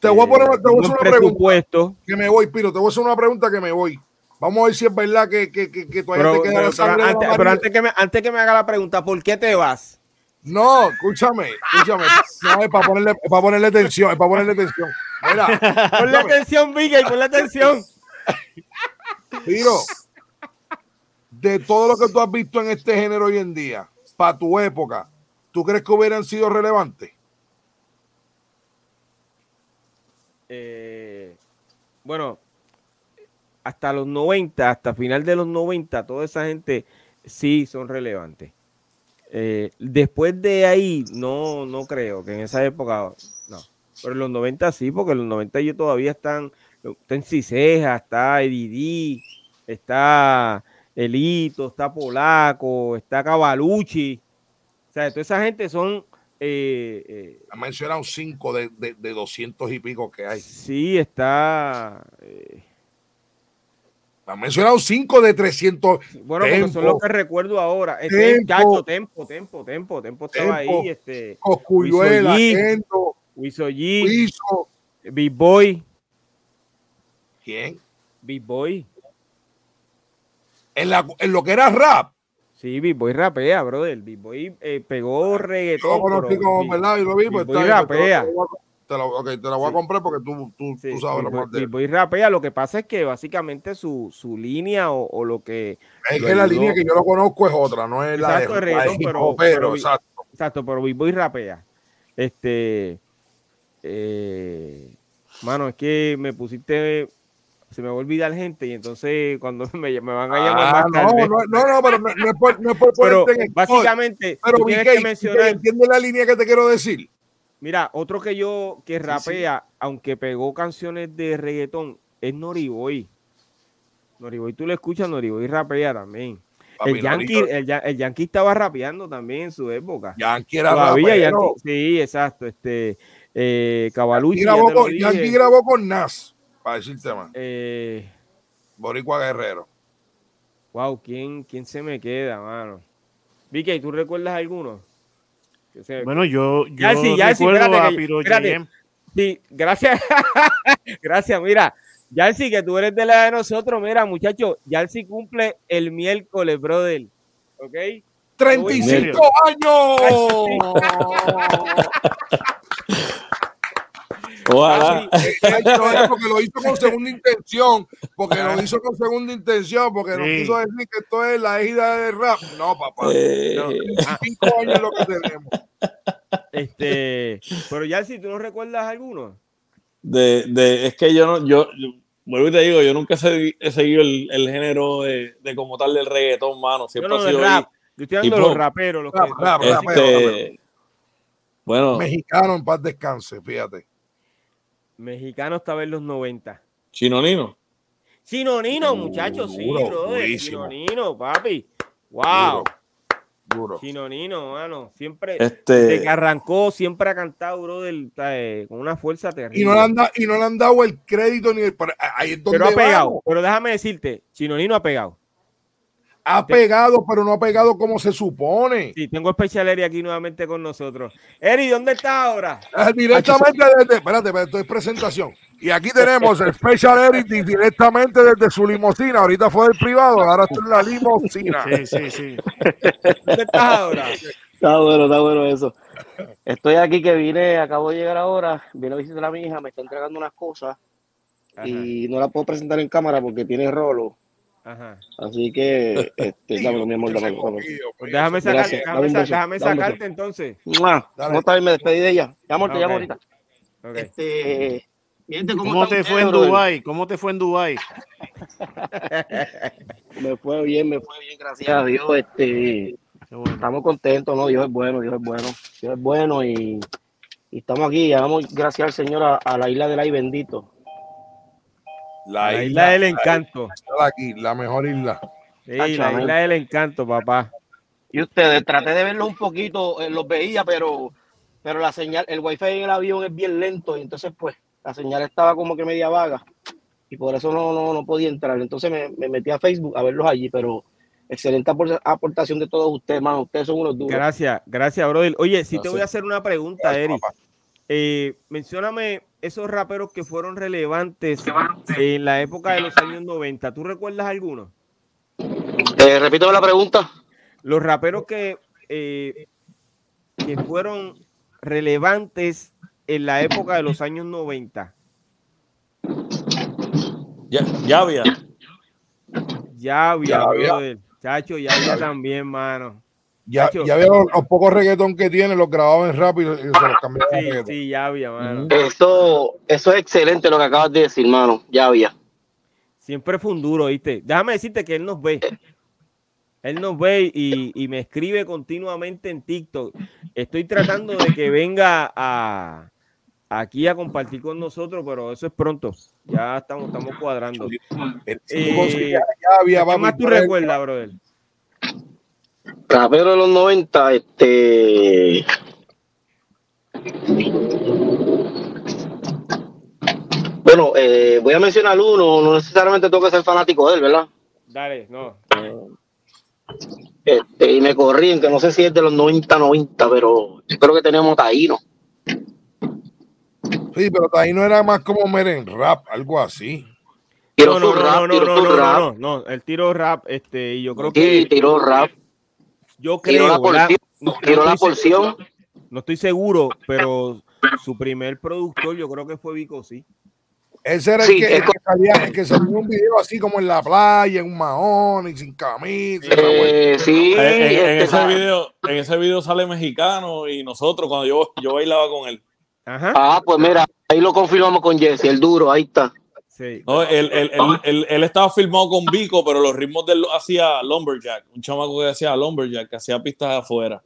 Te voy a poner te voy a un hacer una pregunta que me voy, Piro. Te voy a hacer una pregunta que me voy. Vamos a ver si es verdad que, que, que, que todavía Pero, te queda pero- la pero sangre. antes, pero María. antes que me, antes que me haga la pregunta, ¿por qué te vas? No, escúchame, escúchame. No, es para ponerle, es para ponerle tensión, es para ponerle tensión. Mira, Ponle atención, Miguel, ponle atención. Piro, de todo lo que tú has visto en este género hoy en día, para tu época, ¿tú crees que hubieran sido relevantes? Eh, bueno, hasta los 90, hasta final de los 90, toda esa gente sí son relevantes. Eh, después de ahí, no, no creo que en esa época, no. Pero en los 90 sí, porque en los 90 ellos todavía están, está en Ciseja, está Edidí, está Elito, está Polaco, está Cavalucci. O sea, toda esa gente son eh, eh, Han mencionado cinco de, de, de 200 y pico que hay. Sí, está. eh, Han mencionado cinco de 300. bueno, porque son Tempo. los que recuerdo ahora. Este Tempo. chacho, Tempo, Tempo, Tempo, Tempo estaba Tempo. ahí. Este, Coscuyuela. Kendo, Wiso G, Wiso. Big Boy, ¿Quién? Big Boy. En, la, en lo que era rap. Sí, Big Boy rapea, brother. Big Boy eh, pegó Yo reggaetón. lo conocí como, ¿verdad? Y lo vi, pues pues, rapea. Te lo voy a- te la voy a comprar porque tú, tú, Sí, tú sabes Boy- más de Big él. Boy rapea. Lo que pasa es que básicamente su, su línea o, o lo que. Es lo que la línea que yo lo conozco es otra, no es la de, la reggaetón, pero- pero- exacto. Exacto, pero Boy rapea. Este. Eh, mano, es que me pusiste. Se me va a olvidar gente y entonces cuando me, me van a llamar Ah, más no, tarde. no, no, no, pero no, no es por, no es por pero ponerte en el básicamente, Pero tú tienes BK, que BK, mencionar. ¿entiendes la línea que te quiero decir? Mira, otro que yo que rapea, aunque pegó canciones de reggaetón, es Noriboy. Noriboy, tú lo escuchas, Noriboy rapea también. Papi, el, Yankee, el, Ya- el Yankee estaba rapeando también en su época. Yankee era Todavía. Yankee- sí, exacto. Este, Eh, Yankee grabó, con. Yankee grabó con Nas, para decirte más. Eh, Boricua Guerrero. wow, ¿quién, ¿quién se me queda, mano? Vicky, ¿tú recuerdas alguno? Se- Bueno, yo, yo Ya sí, ya sí, recuerdo espérate a que- Piro espérate. Cheyenne. Sí, gracias. gracias, mira. Yalsi, que tú eres de la de nosotros, mira, muchacho, Yalsi cumple el miércoles, brother. ¿Ok? 35 años. Ojalá. Es porque lo hizo con segunda intención, porque lo hizo con segunda intención, porque no Sí. quiso decir que esto es la gira de rap. No, papá. Eh, No. 35 años lo que tenemos. Este, pero Yalsi, ¿tú no recuerdas alguno? de, de, es que yo no, yo, yo- vuelvo y te digo, yo nunca he segui- he seguido el, el género de, de como tal del reggaetón, mano. No, Siempre no, ha sido rap. Yo estoy hablando de los raperos. Los Rap, que, rap, rapero, Este, bueno, Mexicano en paz descanse, fíjate. Mexicanos estaba en los 90. Chinonino. Chinonino, muchachos, sí, Duro, brother. durísimo. Chinonino, papi. Wow. Duro. Chinonino, mano. Siempre, Este- desde que arrancó, siempre ha cantado, brother, eh, con una fuerza terrible. Y no, le han da- y no le han dado el crédito ni el. pero Ahí es donde pero ha pegado. vamos. Pero déjame decirte, Chinonino ha pegado. Ha pegado, pero no ha pegado como se supone. Sí, tengo Special Eri aquí nuevamente con nosotros. Eri, ¿dónde está ahora? Ah, Directamente desde. Espérate, esto es presentación. Y aquí tenemos el Special Editing directamente desde su limusina. Ahorita fue del privado, ahora está en la limusina. Sí, sí, sí. ¿Dónde estás ahora? Está bueno, está bueno eso. Estoy aquí que vine, acabo de llegar ahora, vine a visitar a mi hija, me está entregando unas cosas Ajá, y no la puedo presentar en cámara porque tiene rolo. Ajá. Así que, este, dámelo, mi amor, dámelo. Pues déjame, sacar, déjame, déjame beso. sacarte entonces. ¿Cómo está bien? Me despedí de ella. Ya, amor, te llamo ahorita. Ok. Este, mi ¿cómo, ¿Cómo te fue en? Dubai? ¿Cómo te fue en Dubai? Me fue bien, me fue bien, gracias a Dios. Este, bueno. estamos contentos, ¿no? Dios es bueno, Dios es bueno. Dios es bueno y, y estamos aquí. Llamamos gracias al Señor a, a la isla del ay bendito. La isla del encanto. Está aquí, la mejor isla. Sí, la isla del encanto, papá. Y ustedes, traté de verlos un poquito, eh, los veía, pero, pero la señal, el wifi en el avión es bien lento y entonces pues la señal estaba como que media vaga y por eso no, no, no podía entrar. Entonces me, me metí a Facebook a verlos allí, pero excelente apor- aportación de todos ustedes, mano. Ustedes son unos duros. Gracias, gracias, brother. Oye, si te Gracias. voy a hacer una pregunta, Eri. Eh, mencióname esos raperos que fueron relevantes en la época de los años 90. ¿Tú recuerdas alguno? Eh, repítame la pregunta. Los raperos que, eh, que fueron relevantes en la época de los años 90. Ya, ya había. Ya había, Ya había. brother. Chacho, ya había también, mano. Ya, ya vieron los, pocos reggaetón que tiene, los grababan rápido y se los cambiaban Sí, ya había, mano. Eso, eso es excelente lo que acabas de decir, mano. Ya había. Siempre fue un duro, ¿viste? Déjame decirte que él nos ve. Él nos ve y, y me escribe continuamente en TikTok. Estoy tratando de que venga a aquí a compartir con nosotros, pero eso es pronto. Ya estamos, estamos cuadrando. Eh, había, ¿Qué papi, más tú recuerdas, brother? Rapero de los 90, este. Bueno, eh, voy a mencionar uno, no necesariamente tengo que ser fanático de él, ¿verdad? Dale, no. Este, y me corrían, que no sé si es de los 90, 90, pero yo creo que tenemos Taíno. Sí, pero ahí no era más como meren rap, algo así. Tiró No, no, no, rap, no, no, no, su no, rap. no, no, el tiro rap, este, y yo creo Sí, que tiró rap, yo la creo, ¿verdad? porción, No- no la porción. No estoy seguro, pero su primer productor yo creo que fue Vico, sí. Ese era Sí, el, que, es el que salía, el que salía en un video así como en la playa, en un mahón y sin camisa. Eh, sí, En, en- en este, ese ah, video, en ese video sale mexicano y nosotros cuando yo, yo bailaba con él. Ajá. Ah, pues mira, ahí lo confirmamos con Jesse, el duro, ahí está. Sí. No, él, él- él- él- él estaba filmado con Vico, pero los ritmos de él hacía Lumberjack, un chamaco que hacía Lumberjack, que hacía pistas afuera.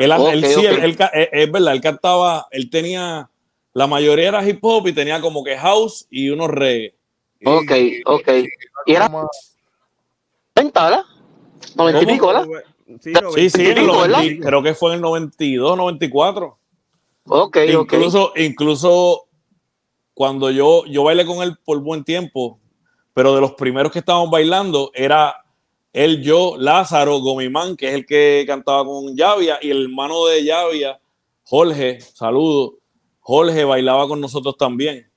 Él, Ok, él sí, ok. él- él ca- eh, es verdad, él cantaba, él tenía, la mayoría era hip hop y tenía como que house y unos reggae. Ok, ok. Y era Como- 90, ¿verdad? 90 y pico, ¿verdad? Sí, Sí, sí, en el pico, ¿verdad? 90 creo que fue en el 92, 94. Ok, ok. Incluso, incluso cuando yo, yo bailé con él por buen tiempo, pero de los primeros que estábamos bailando era él, yo, Lázaro, Gomimán, que es el que cantaba con Llavia, y el hermano de Llavia, Jorge, saludo, Jorge bailaba con nosotros también.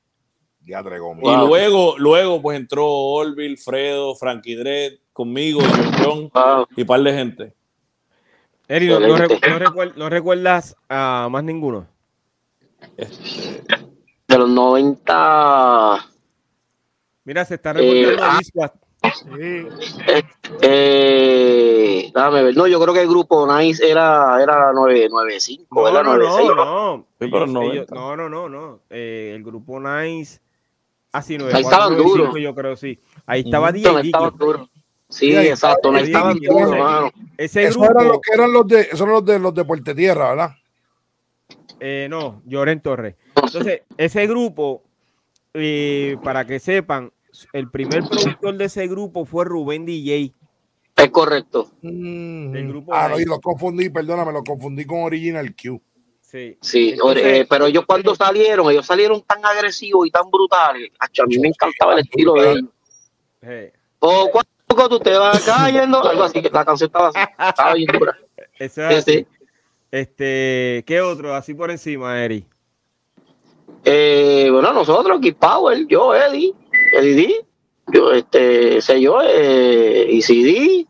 Ya traigo Y luego, luego pues entró Orville, Fredo, Frankie Dredd, conmigo, John Wow. y un par de gente. Eri, ¿no, no Excelente. recu- no recuer- no recuerdas a más ninguno? Este, De los 90. Mira, se está Eh, recordando ah. Viscuas. eh, eh, déjame ver. No, yo creo que el grupo Nice era, era 995. No, era no, 96. no, no. Sí, Ellos- en 90. ellos- no, no, no, no. Eh, el grupo Nice. Así no Ahí estaban duros. yo creo, sí. Ahí estaba Dicky. estaban duros. Sí, Sí, ahí exacto. No estaba estaban duros, mano. Ese eran los grupo, que eran los de, esos eran los de los de Puerto Tierra, ¿verdad? eh, no, Lloren Torres. Entonces, ese grupo, eh, para que sepan, el primer productor de ese grupo fue Rubén DJ. Es correcto. El grupo ah, no, y los confundí, perdóname, los confundí con Original Q. Sí. Sí, Entonces, eh, pero ellos cuando salieron, ellos salieron tan agresivos y tan brutales. A mí me encantaba el estilo de ellos. eh, O cuando tú te vas cayendo, algo así, que la canción estaba así, estaba bien dura. eso es Sí, así. sí. Este, ¿qué otro? Así por encima, Eri. Eh, bueno, nosotros, Kid Power, yo, Eddie, Eddie D, yo, este, sé yo, eh, y CD,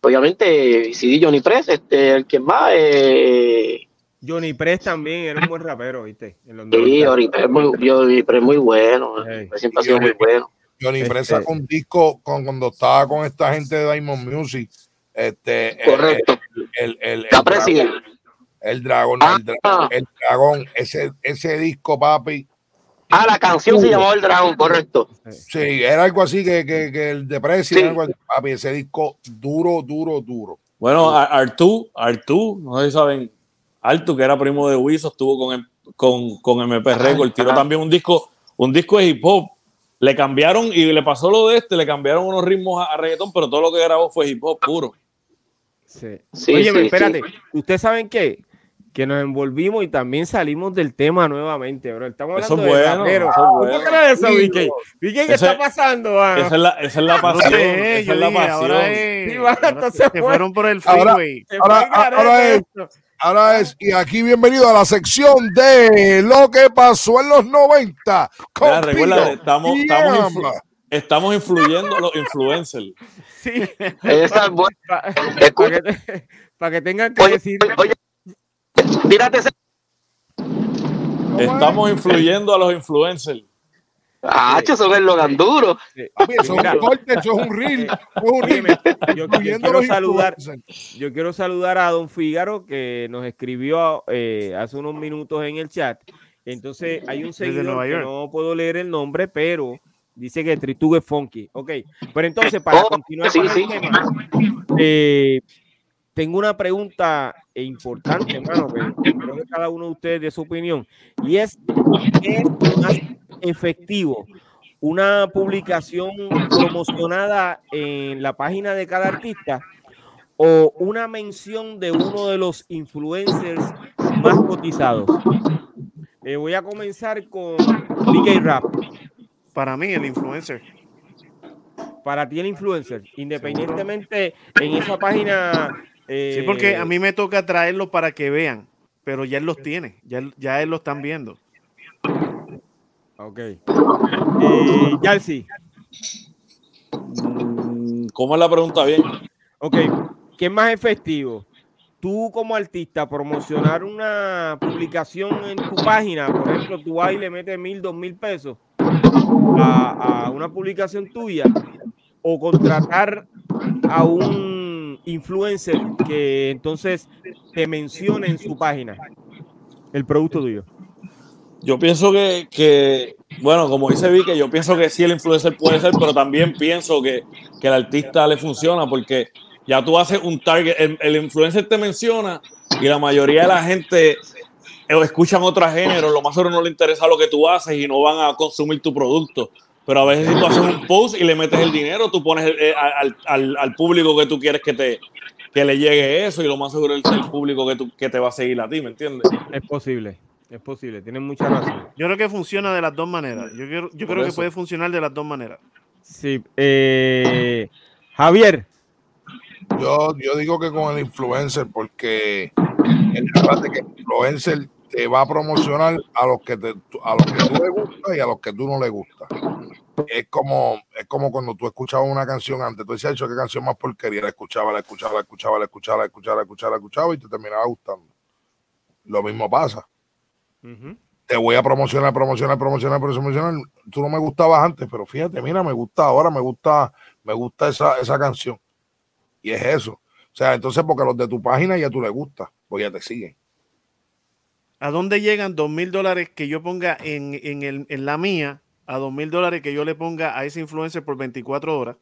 obviamente, CD Johnny Press, este, el que más, eh, Johnny Press también era un buen rapero, ¿viste? Sí, 90. Johnny Press, muy, Johnny Press muy bueno, Hey. siempre ha sido muy bueno. Johnny Este- Press sacó un disco con, cuando estaba con esta gente de Diamond Music. Este, el- Correcto. El, el, el, La el el dragón, Ah. el, dra- el dragón, ese, ese disco, papi. Ah, la canción se llamaba El Dragón, correcto. Sí, era algo así que, que, que el de Sí. algo así. papi, ese disco duro, duro, duro. Bueno, Ar- Artú, Artú, no sé si saben, Artú, que era primo de Wiso, estuvo con, con, con MP Record, tiró ajá. también un disco, un disco de hip hop. Le cambiaron, y le pasó lo de este, le cambiaron unos ritmos a, a reggaetón, pero todo lo que grabó fue hip hop puro. Sí. Sí, Oye, sí, espérate. sí. ¿Ustedes saben qué? Que nos envolvimos y también salimos del tema nuevamente, bro. Estamos Eso hablando es de bueno, eso es ¿Tú bueno. qué crees eso, Vicky? Vicky, ¿qué está pasando, mano? Esa es la, esa es la No pasión. sé, esa es la dije, ahora pasión. es. Sí, ahora entonces se fue. fueron por el Ahora- freeway. Ahora, garete ahora es, ahora es, y aquí bienvenido a la sección de lo que pasó en los 90. con Mira, recuerda, estamos, estamos, influ- estamos influyendo a los influencers. Sí. Esa es buena. Para que, te- pa' que tengan que oye, decir. oye, tírate ese. Estamos influyendo a los influencers. Ah, che, son el Logan duro. Papi, eso Mira. es un corte, eso es un reel. yo, quiero saludar, yo quiero saludar a Don Figaro que nos escribió eh, hace unos minutos en el chat. Entonces hay un seguidor Nueva que York. no puedo leer el nombre, pero dice que Tritugue Funky. Ok, pero entonces para Oh, continuar sí, con el sí. tema, eh, tengo una pregunta importante, hermano, que creo que cada uno de ustedes de su opinión, y es, ¿qué es más efectivo? ¿Una publicación promocionada en la página de cada artista o una mención de uno de los influencers más cotizados? Eh, voy a comenzar con DJ Rap. Para mí, el influencer. Para ti el influencer, independientemente en esa página... Sí, porque eh, a mí me toca traerlo para que vean, pero ya él los tiene, ya, ya él lo están viendo. Ok. Eh, Yalsi, Mm, ¿Cómo es la pregunta bien? ok. ¿Qué es más efectivo? Tú como artista promocionar una publicación en tu página, por ejemplo, tú vas y le metes mil, dos mil pesos a, a una publicación tuya o contratar a un influencer que entonces te mencione en su página el producto tuyo. Yo pienso que, que, bueno, como dice Vicky, yo pienso que sí el influencer puede ser, pero también pienso que, que el artista le funciona porque ya tú haces un target, el, el influencer te menciona y la mayoría de la gente eh, escuchan otros géneros, lo más seguro no le interesa lo que tú haces y no van a consumir tu producto. Pero a veces si tú haces un post y le metes el dinero, tú pones el- eh, al, al- al público que tú quieres que te que le llegue eso y lo más seguro es el público que, tú, que te va a seguir a ti, ¿me entiendes? Es posible. Es posible, tienen mucha razón. Yo creo que funciona de las dos maneras. Yo, creo- yo creo que puede funcionar de las dos maneras. Sí. eh, Javier, Yo, yo digo que con el influencer, porque el que el influencer te va a promocionar a los que te, a los que tú le gusta y a los que tú no le gusta. Es como, es como cuando tú escuchabas una canción antes, tú decías, "Cho, qué canción más porquería, la escuchaba, la escuchaba, la escuchaba, la escuchaba, la escuchaba, la escuchaba, la escuchaba y te terminaba gustando. Lo mismo pasa. Te voy a promocionar, promocionar, promocionar, promocionar. Tú no me gustabas antes, pero fíjate, mira, me gusta ahora, me gusta, me gusta esa, esa canción. Y es eso. O sea, entonces porque los de tu página ya tú le gusta, pues ya te siguen. ¿A dónde llegan dos mil dólares que yo ponga en, en, el- en la mía? A dos mil dólares que yo le ponga a ese influencer por 24 horas.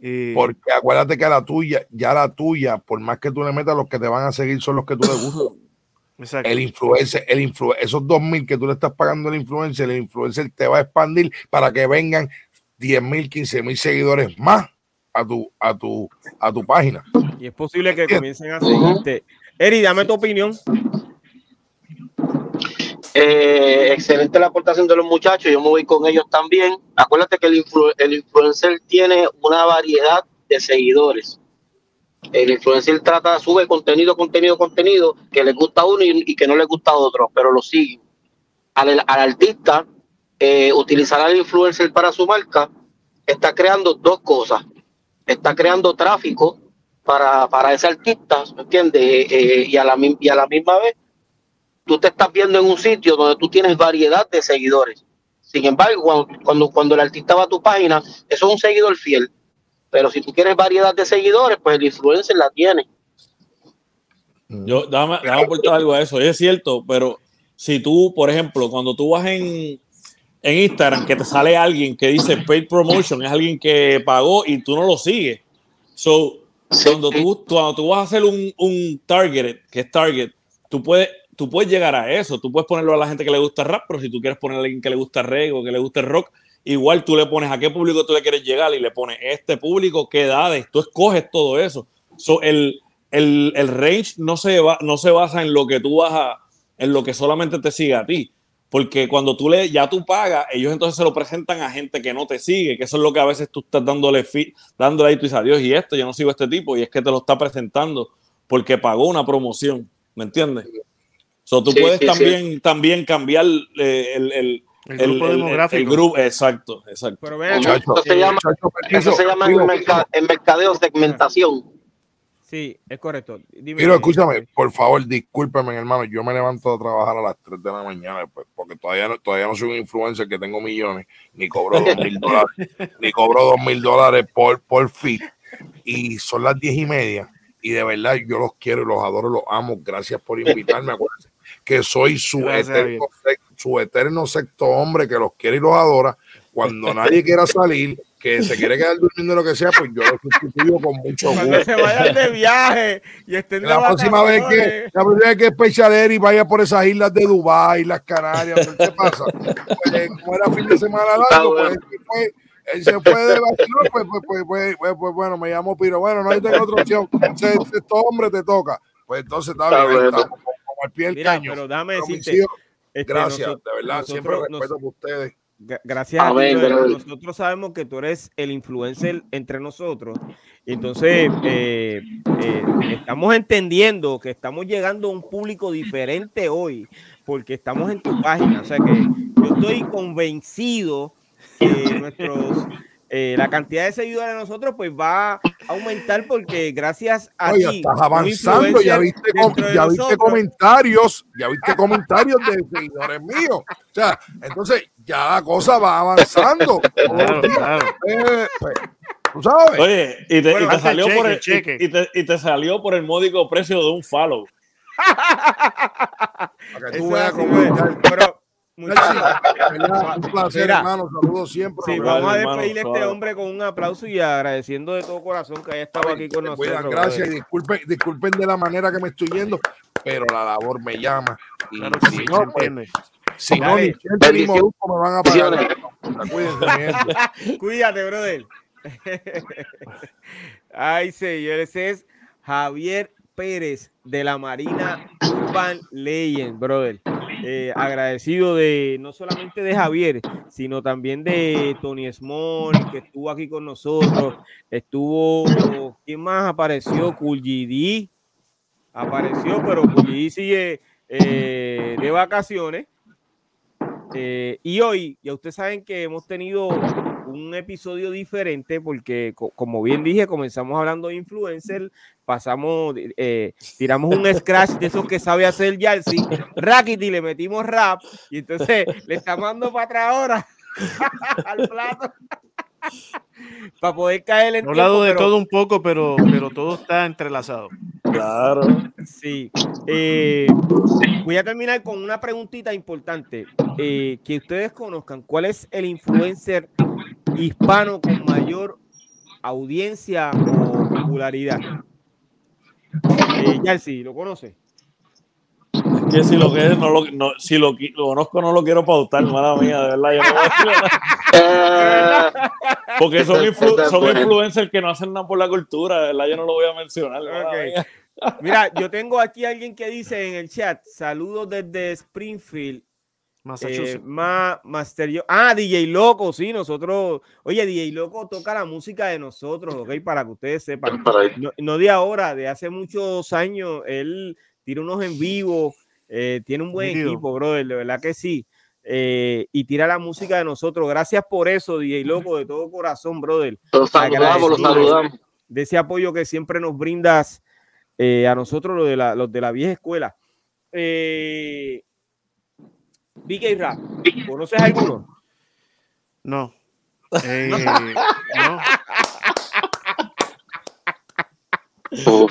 Eh, Porque acuérdate que la tuya, ya la tuya, por más que tú le metas, los que te van a seguir son los que tú le gustan. exacto. El influencer, el influ esos dos mil que tú le estás pagando al influencer, el influencer te va a expandir para que vengan 10 mil, 15 mil seguidores más a tu, a tu, a tu página. y es posible que comiencen a seguirte. Eri, dame tu opinión. Eh, excelente la aportación de los muchachos, yo me voy con ellos también. Acuérdate que el, influ- el influencer tiene una variedad de seguidores. El influencer trata, sube contenido, contenido, contenido que le gusta a uno y, que no le gusta a otro, pero lo siguen. Al, artista, eh, utilizar al influencer para su marca, está creando dos cosas. Está creando tráfico para, para ese artista, ¿me entiendes? Eh, eh, y, a la, y a la misma vez tú te estás viendo en un sitio donde tú tienes variedad de seguidores. Sin embargo, cuando, cuando, cuando el artista va a tu página, eso es un seguidor fiel. Pero si tú quieres variedad de seguidores, pues el influencer la tiene. Yo, dame, dame aportar algo a eso. Es cierto, pero si tú, por ejemplo, cuando tú vas en, en Instagram, que te sale alguien que dice paid promotion, es alguien que pagó y tú no lo sigues. So, cuando tú, cuando tú vas a hacer un, un target, que es target, tú puedes, tú puedes llegar a eso. Tú puedes ponerlo a la gente que le gusta rap, pero si tú quieres poner a alguien que le gusta reggae o que le gusta rock, igual tú le pones a qué público tú le quieres llegar y le pones este público, qué edades, tú escoges todo eso. So, el, el, el range no se, va, no se basa en lo que tú vas a, en lo que solamente te sigue a ti. Porque cuando tú le, ya tú pagas, ellos entonces se lo presentan a gente que no te sigue, que eso es lo que a veces tú estás dándole, fi- dándole ahí, tú dices, adiós, y esto, yo no sigo a este tipo, y es que te lo está presentando porque pagó una promoción, ¿me entiendes? So, tú Sí, puedes sí, sí. también, también cambiar eh, el, el, El grupo demográfico. el grupo, exacto, exacto. Pero vean, Eso se llama, eso se llama digo, en, merca- en mercadeo segmentación. sí, es correcto. Dime, Mira, escúchame, por favor, discúlpeme, hermano. Yo me levanto a trabajar a las 3 de la mañana, pues, porque todavía no, todavía no soy un influencer que tengo millones, ni cobro dos mil dólares, ni cobro dos mil dólares por, por fee. Y son las diez y media. Y de verdad, yo los quiero y los adoro, los amo. Gracias por invitarme. Acuérdense que soy su eterno, su eterno sexto hombre que los quiere y los adora. Cuando nadie quiera salir, que se quiere quedar durmiendo lo que sea, pues yo lo sustituyo con mucho Cuando gusto. se vayan de viaje y estén de La próxima vez que la próxima vez que y vaya por esas islas de Dubái, las Canarias, ¿qué pasa? Pues, como era fin de semana largo, pues él se fue, él se fue de pues, pues, pues, pues, pues, pues, bueno, me llamo Piro. Bueno, no hay tengo otra opción. Ese hombre te toca. Pues entonces está Está bien, al pie del Mira, caño. pero déjame decirte, este, gracias, noso- de verdad, siempre nosotros- respeto nos- por ustedes. Gra- Gracias a ti, Amén, brother. brother. Nosotros sabemos que tú eres el influencer entre nosotros. Entonces, eh, eh, estamos entendiendo que estamos llegando a un público diferente hoy, porque estamos en tu página. O sea que yo estoy convencido que nuestros, eh, la cantidad de seguidores de nosotros pues va a aumentar porque gracias a Oye, ti, estás avanzando, ya viste, com- ya comentarios, ya viste comentarios de seguidores míos. O sea, entonces ya la cosa va avanzando. Claro, claro. Eh, pues, Tú sabes. Oye, y te, Bueno, y te hazte salió cheque, por el, cheque. y- y te, y te salió por el módico precio de un follow. Para que tú veas es cómo ya- Pero, Verdad, un placer, Mira. hermano. Saludos siempre. Sí, vamos a hermano, despedirle a este hombre con un aplauso y agradeciendo de todo corazón que haya estado aquí con nosotros. gracias y disculpen, disculpen de la manera que me estoy yendo, pero la labor me llama. Y Claro si sí, no, pues, si no, ni Chente ni. Molusco me van a pagar. Cuídense. Cuídate, brother. Ay, señores, ese es Javier Pérez de la Marina Urban Legend, brother. Eh, agradecido de no solamente de Javier, sino también de Tony Small, que estuvo aquí con nosotros. Estuvo, ¿quién más apareció? GD apareció, pero GD sigue eh, de vacaciones. Eh, y hoy, ya ustedes saben que hemos tenido un episodio diferente porque, co- como bien dije, comenzamos hablando de influencer, pasamos, eh, tiramos un scratch de esos que sabe hacer Yalsi, Rakiti, le metimos rap y entonces le estamos dando para atrás ahora al plato para poder caer en He hablado de pero- todo un poco, pero, pero todo está entrelazado. Claro. Sí. Eh, voy a terminar con una preguntita importante. eh, que ustedes conozcan, ¿cuál es el influencer hispano con mayor audiencia o popularidad? Eh, Yalsi, ¿lo conoce? Es que si lo que es, no lo, no, si lo, lo conozco, no lo quiero pautar, mala mía, de verdad. Yo no voy a decir. Porque son, influ- son influencers que no hacen nada por la cultura, de verdad. Yo no lo voy a mencionar. Mira, yo tengo aquí a alguien que dice en el chat, saludos desde Springfield. Eh, Massachusetts. ma, Master yo. Ah, DJ Loco, sí, nosotros. Oye, DJ Loco toca la música de nosotros, ok, para que ustedes sepan. No, no de ahora, de hace muchos años. Él tira unos en vivo, eh, tiene un buen equipo, brother, de verdad que sí. Eh, y tira la música de nosotros. Gracias por eso, DJ Loco, de todo corazón, brother. Los saludamos, los saludamos. De ese apoyo que siempre nos brindas eh, a nosotros, los de la, los de la vieja escuela. Eh, BK Rap, ¿conoces alguno? No. Eh, no. No,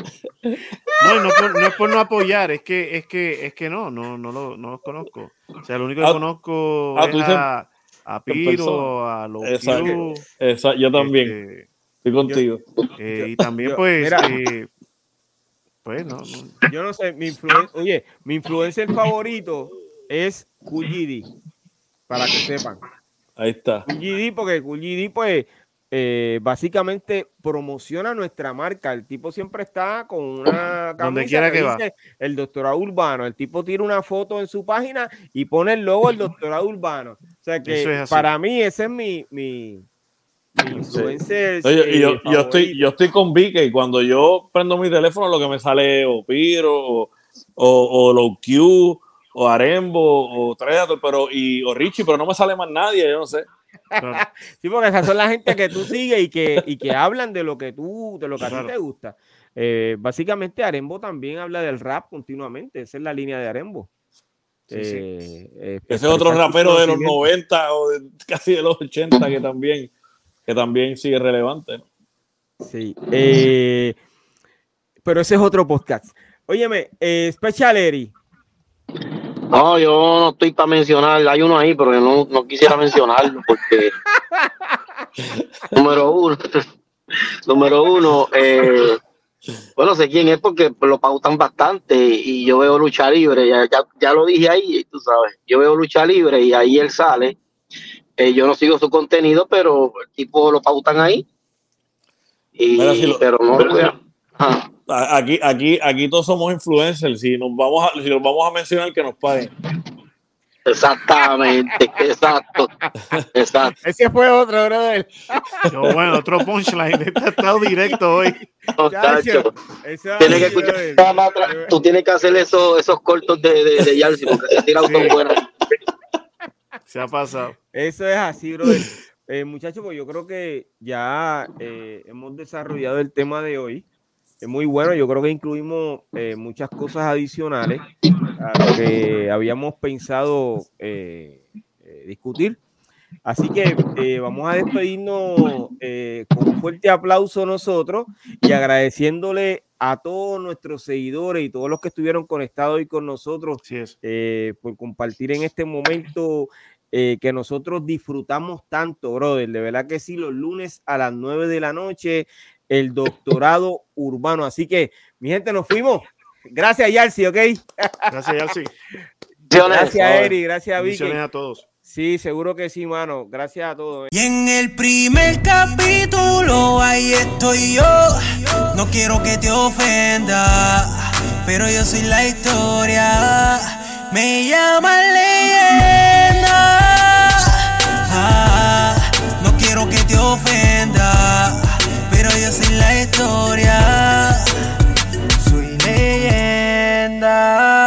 y no, por- no es por no apoyar, es que, es que, es que no, no, no, lo, no los conozco. O sea, lo único que Ah, conozco ah, es a, a. Piro, a Exacto. Lokiru, Esa- yo también, este, estoy contigo. eh, y también yo- pues, mira. eh, pues no, no. Yo no sé, mi influen- oye, mi influencer favorito es Cool GD, para que sepan. Ahí está. Cool GD, porque Cool GD, pues, eh, básicamente promociona nuestra marca. El tipo siempre está con una Donde camisa quiera que va. dice el doctorado urbano. El tipo tira una foto en su página y pone el logo del doctorado urbano. O sea que es para mí ese es mi, mi, mi influencer. Oye, y yo, eh, yo estoy, yo estoy con Vicky y cuando yo prendo mi teléfono lo que me sale es o Piro o, o, o Low Q o Arembo o Predator, pero y o Richie, pero no me sale más nadie, yo no sé. Sí, porque esas son la gente que tú sigues y que, y que hablan de lo que tú, de lo que a ti te gusta. Eh, básicamente Arembo también habla del rap continuamente, esa es la línea de Arembo. Sí, sí. Eh, Ese es otro rapero de los conocimientos. 90 o de- casi de los 80 que también, que también sigue relevante. ¿no? Sí. eh, pero ese es otro podcast. Óyeme, Special Eri, No, yo no estoy para mencionar, hay uno ahí, pero yo no, no quisiera mencionarlo porque número uno, número uno, eh, bueno, sé quién es porque lo pautan bastante y yo veo lucha libre, ya, ya, ya lo dije ahí, tú sabes, yo veo lucha libre y ahí él sale, Eh, yo no sigo su contenido, pero el tipo lo pautan ahí. Y, Mira, si lo- pero no lo voy a- Ajá. Aquí, aquí, aquí todos somos influencers. Si nos vamos a, si los vamos a mencionar, que nos paguen. Exactamente, exacto, exacto. ese fue otro, brother. Yo, bueno, otro punchline. Este ha estado directo hoy. Va Tienes que escuchar. Tú tienes que hacer esos, esos cortos de, de, de Yalsi porque se tira Sí. Se ha pasado. Eso es así, brother. Eh, muchachos, pues yo creo que ya eh, hemos desarrollado el tema de hoy. Es muy bueno, yo creo que incluimos eh, muchas cosas adicionales a lo que habíamos pensado eh, eh, discutir. Así que eh, vamos a despedirnos eh, con un fuerte aplauso nosotros y agradeciéndole a todos nuestros seguidores y todos los que estuvieron conectados hoy con nosotros eh, por compartir en este momento que nosotros disfrutamos tanto, brother. De verdad que sí, los lunes a las 9 de la noche, el doctorado urbano. Así que, mi gente, nos fuimos. Gracias, Yarsi, ¿ok? Gracias, Yalsi. Gracias, Eri. Gracias, Vicky. A todos. Sí, seguro que sí, mano. Gracias a todos. Y en el primer capítulo ahí estoy yo. No quiero que te ofenda, pero yo soy la historia. Me llaman leyenda. Ah, no quiero que te ofenda, historia. Soy leyenda.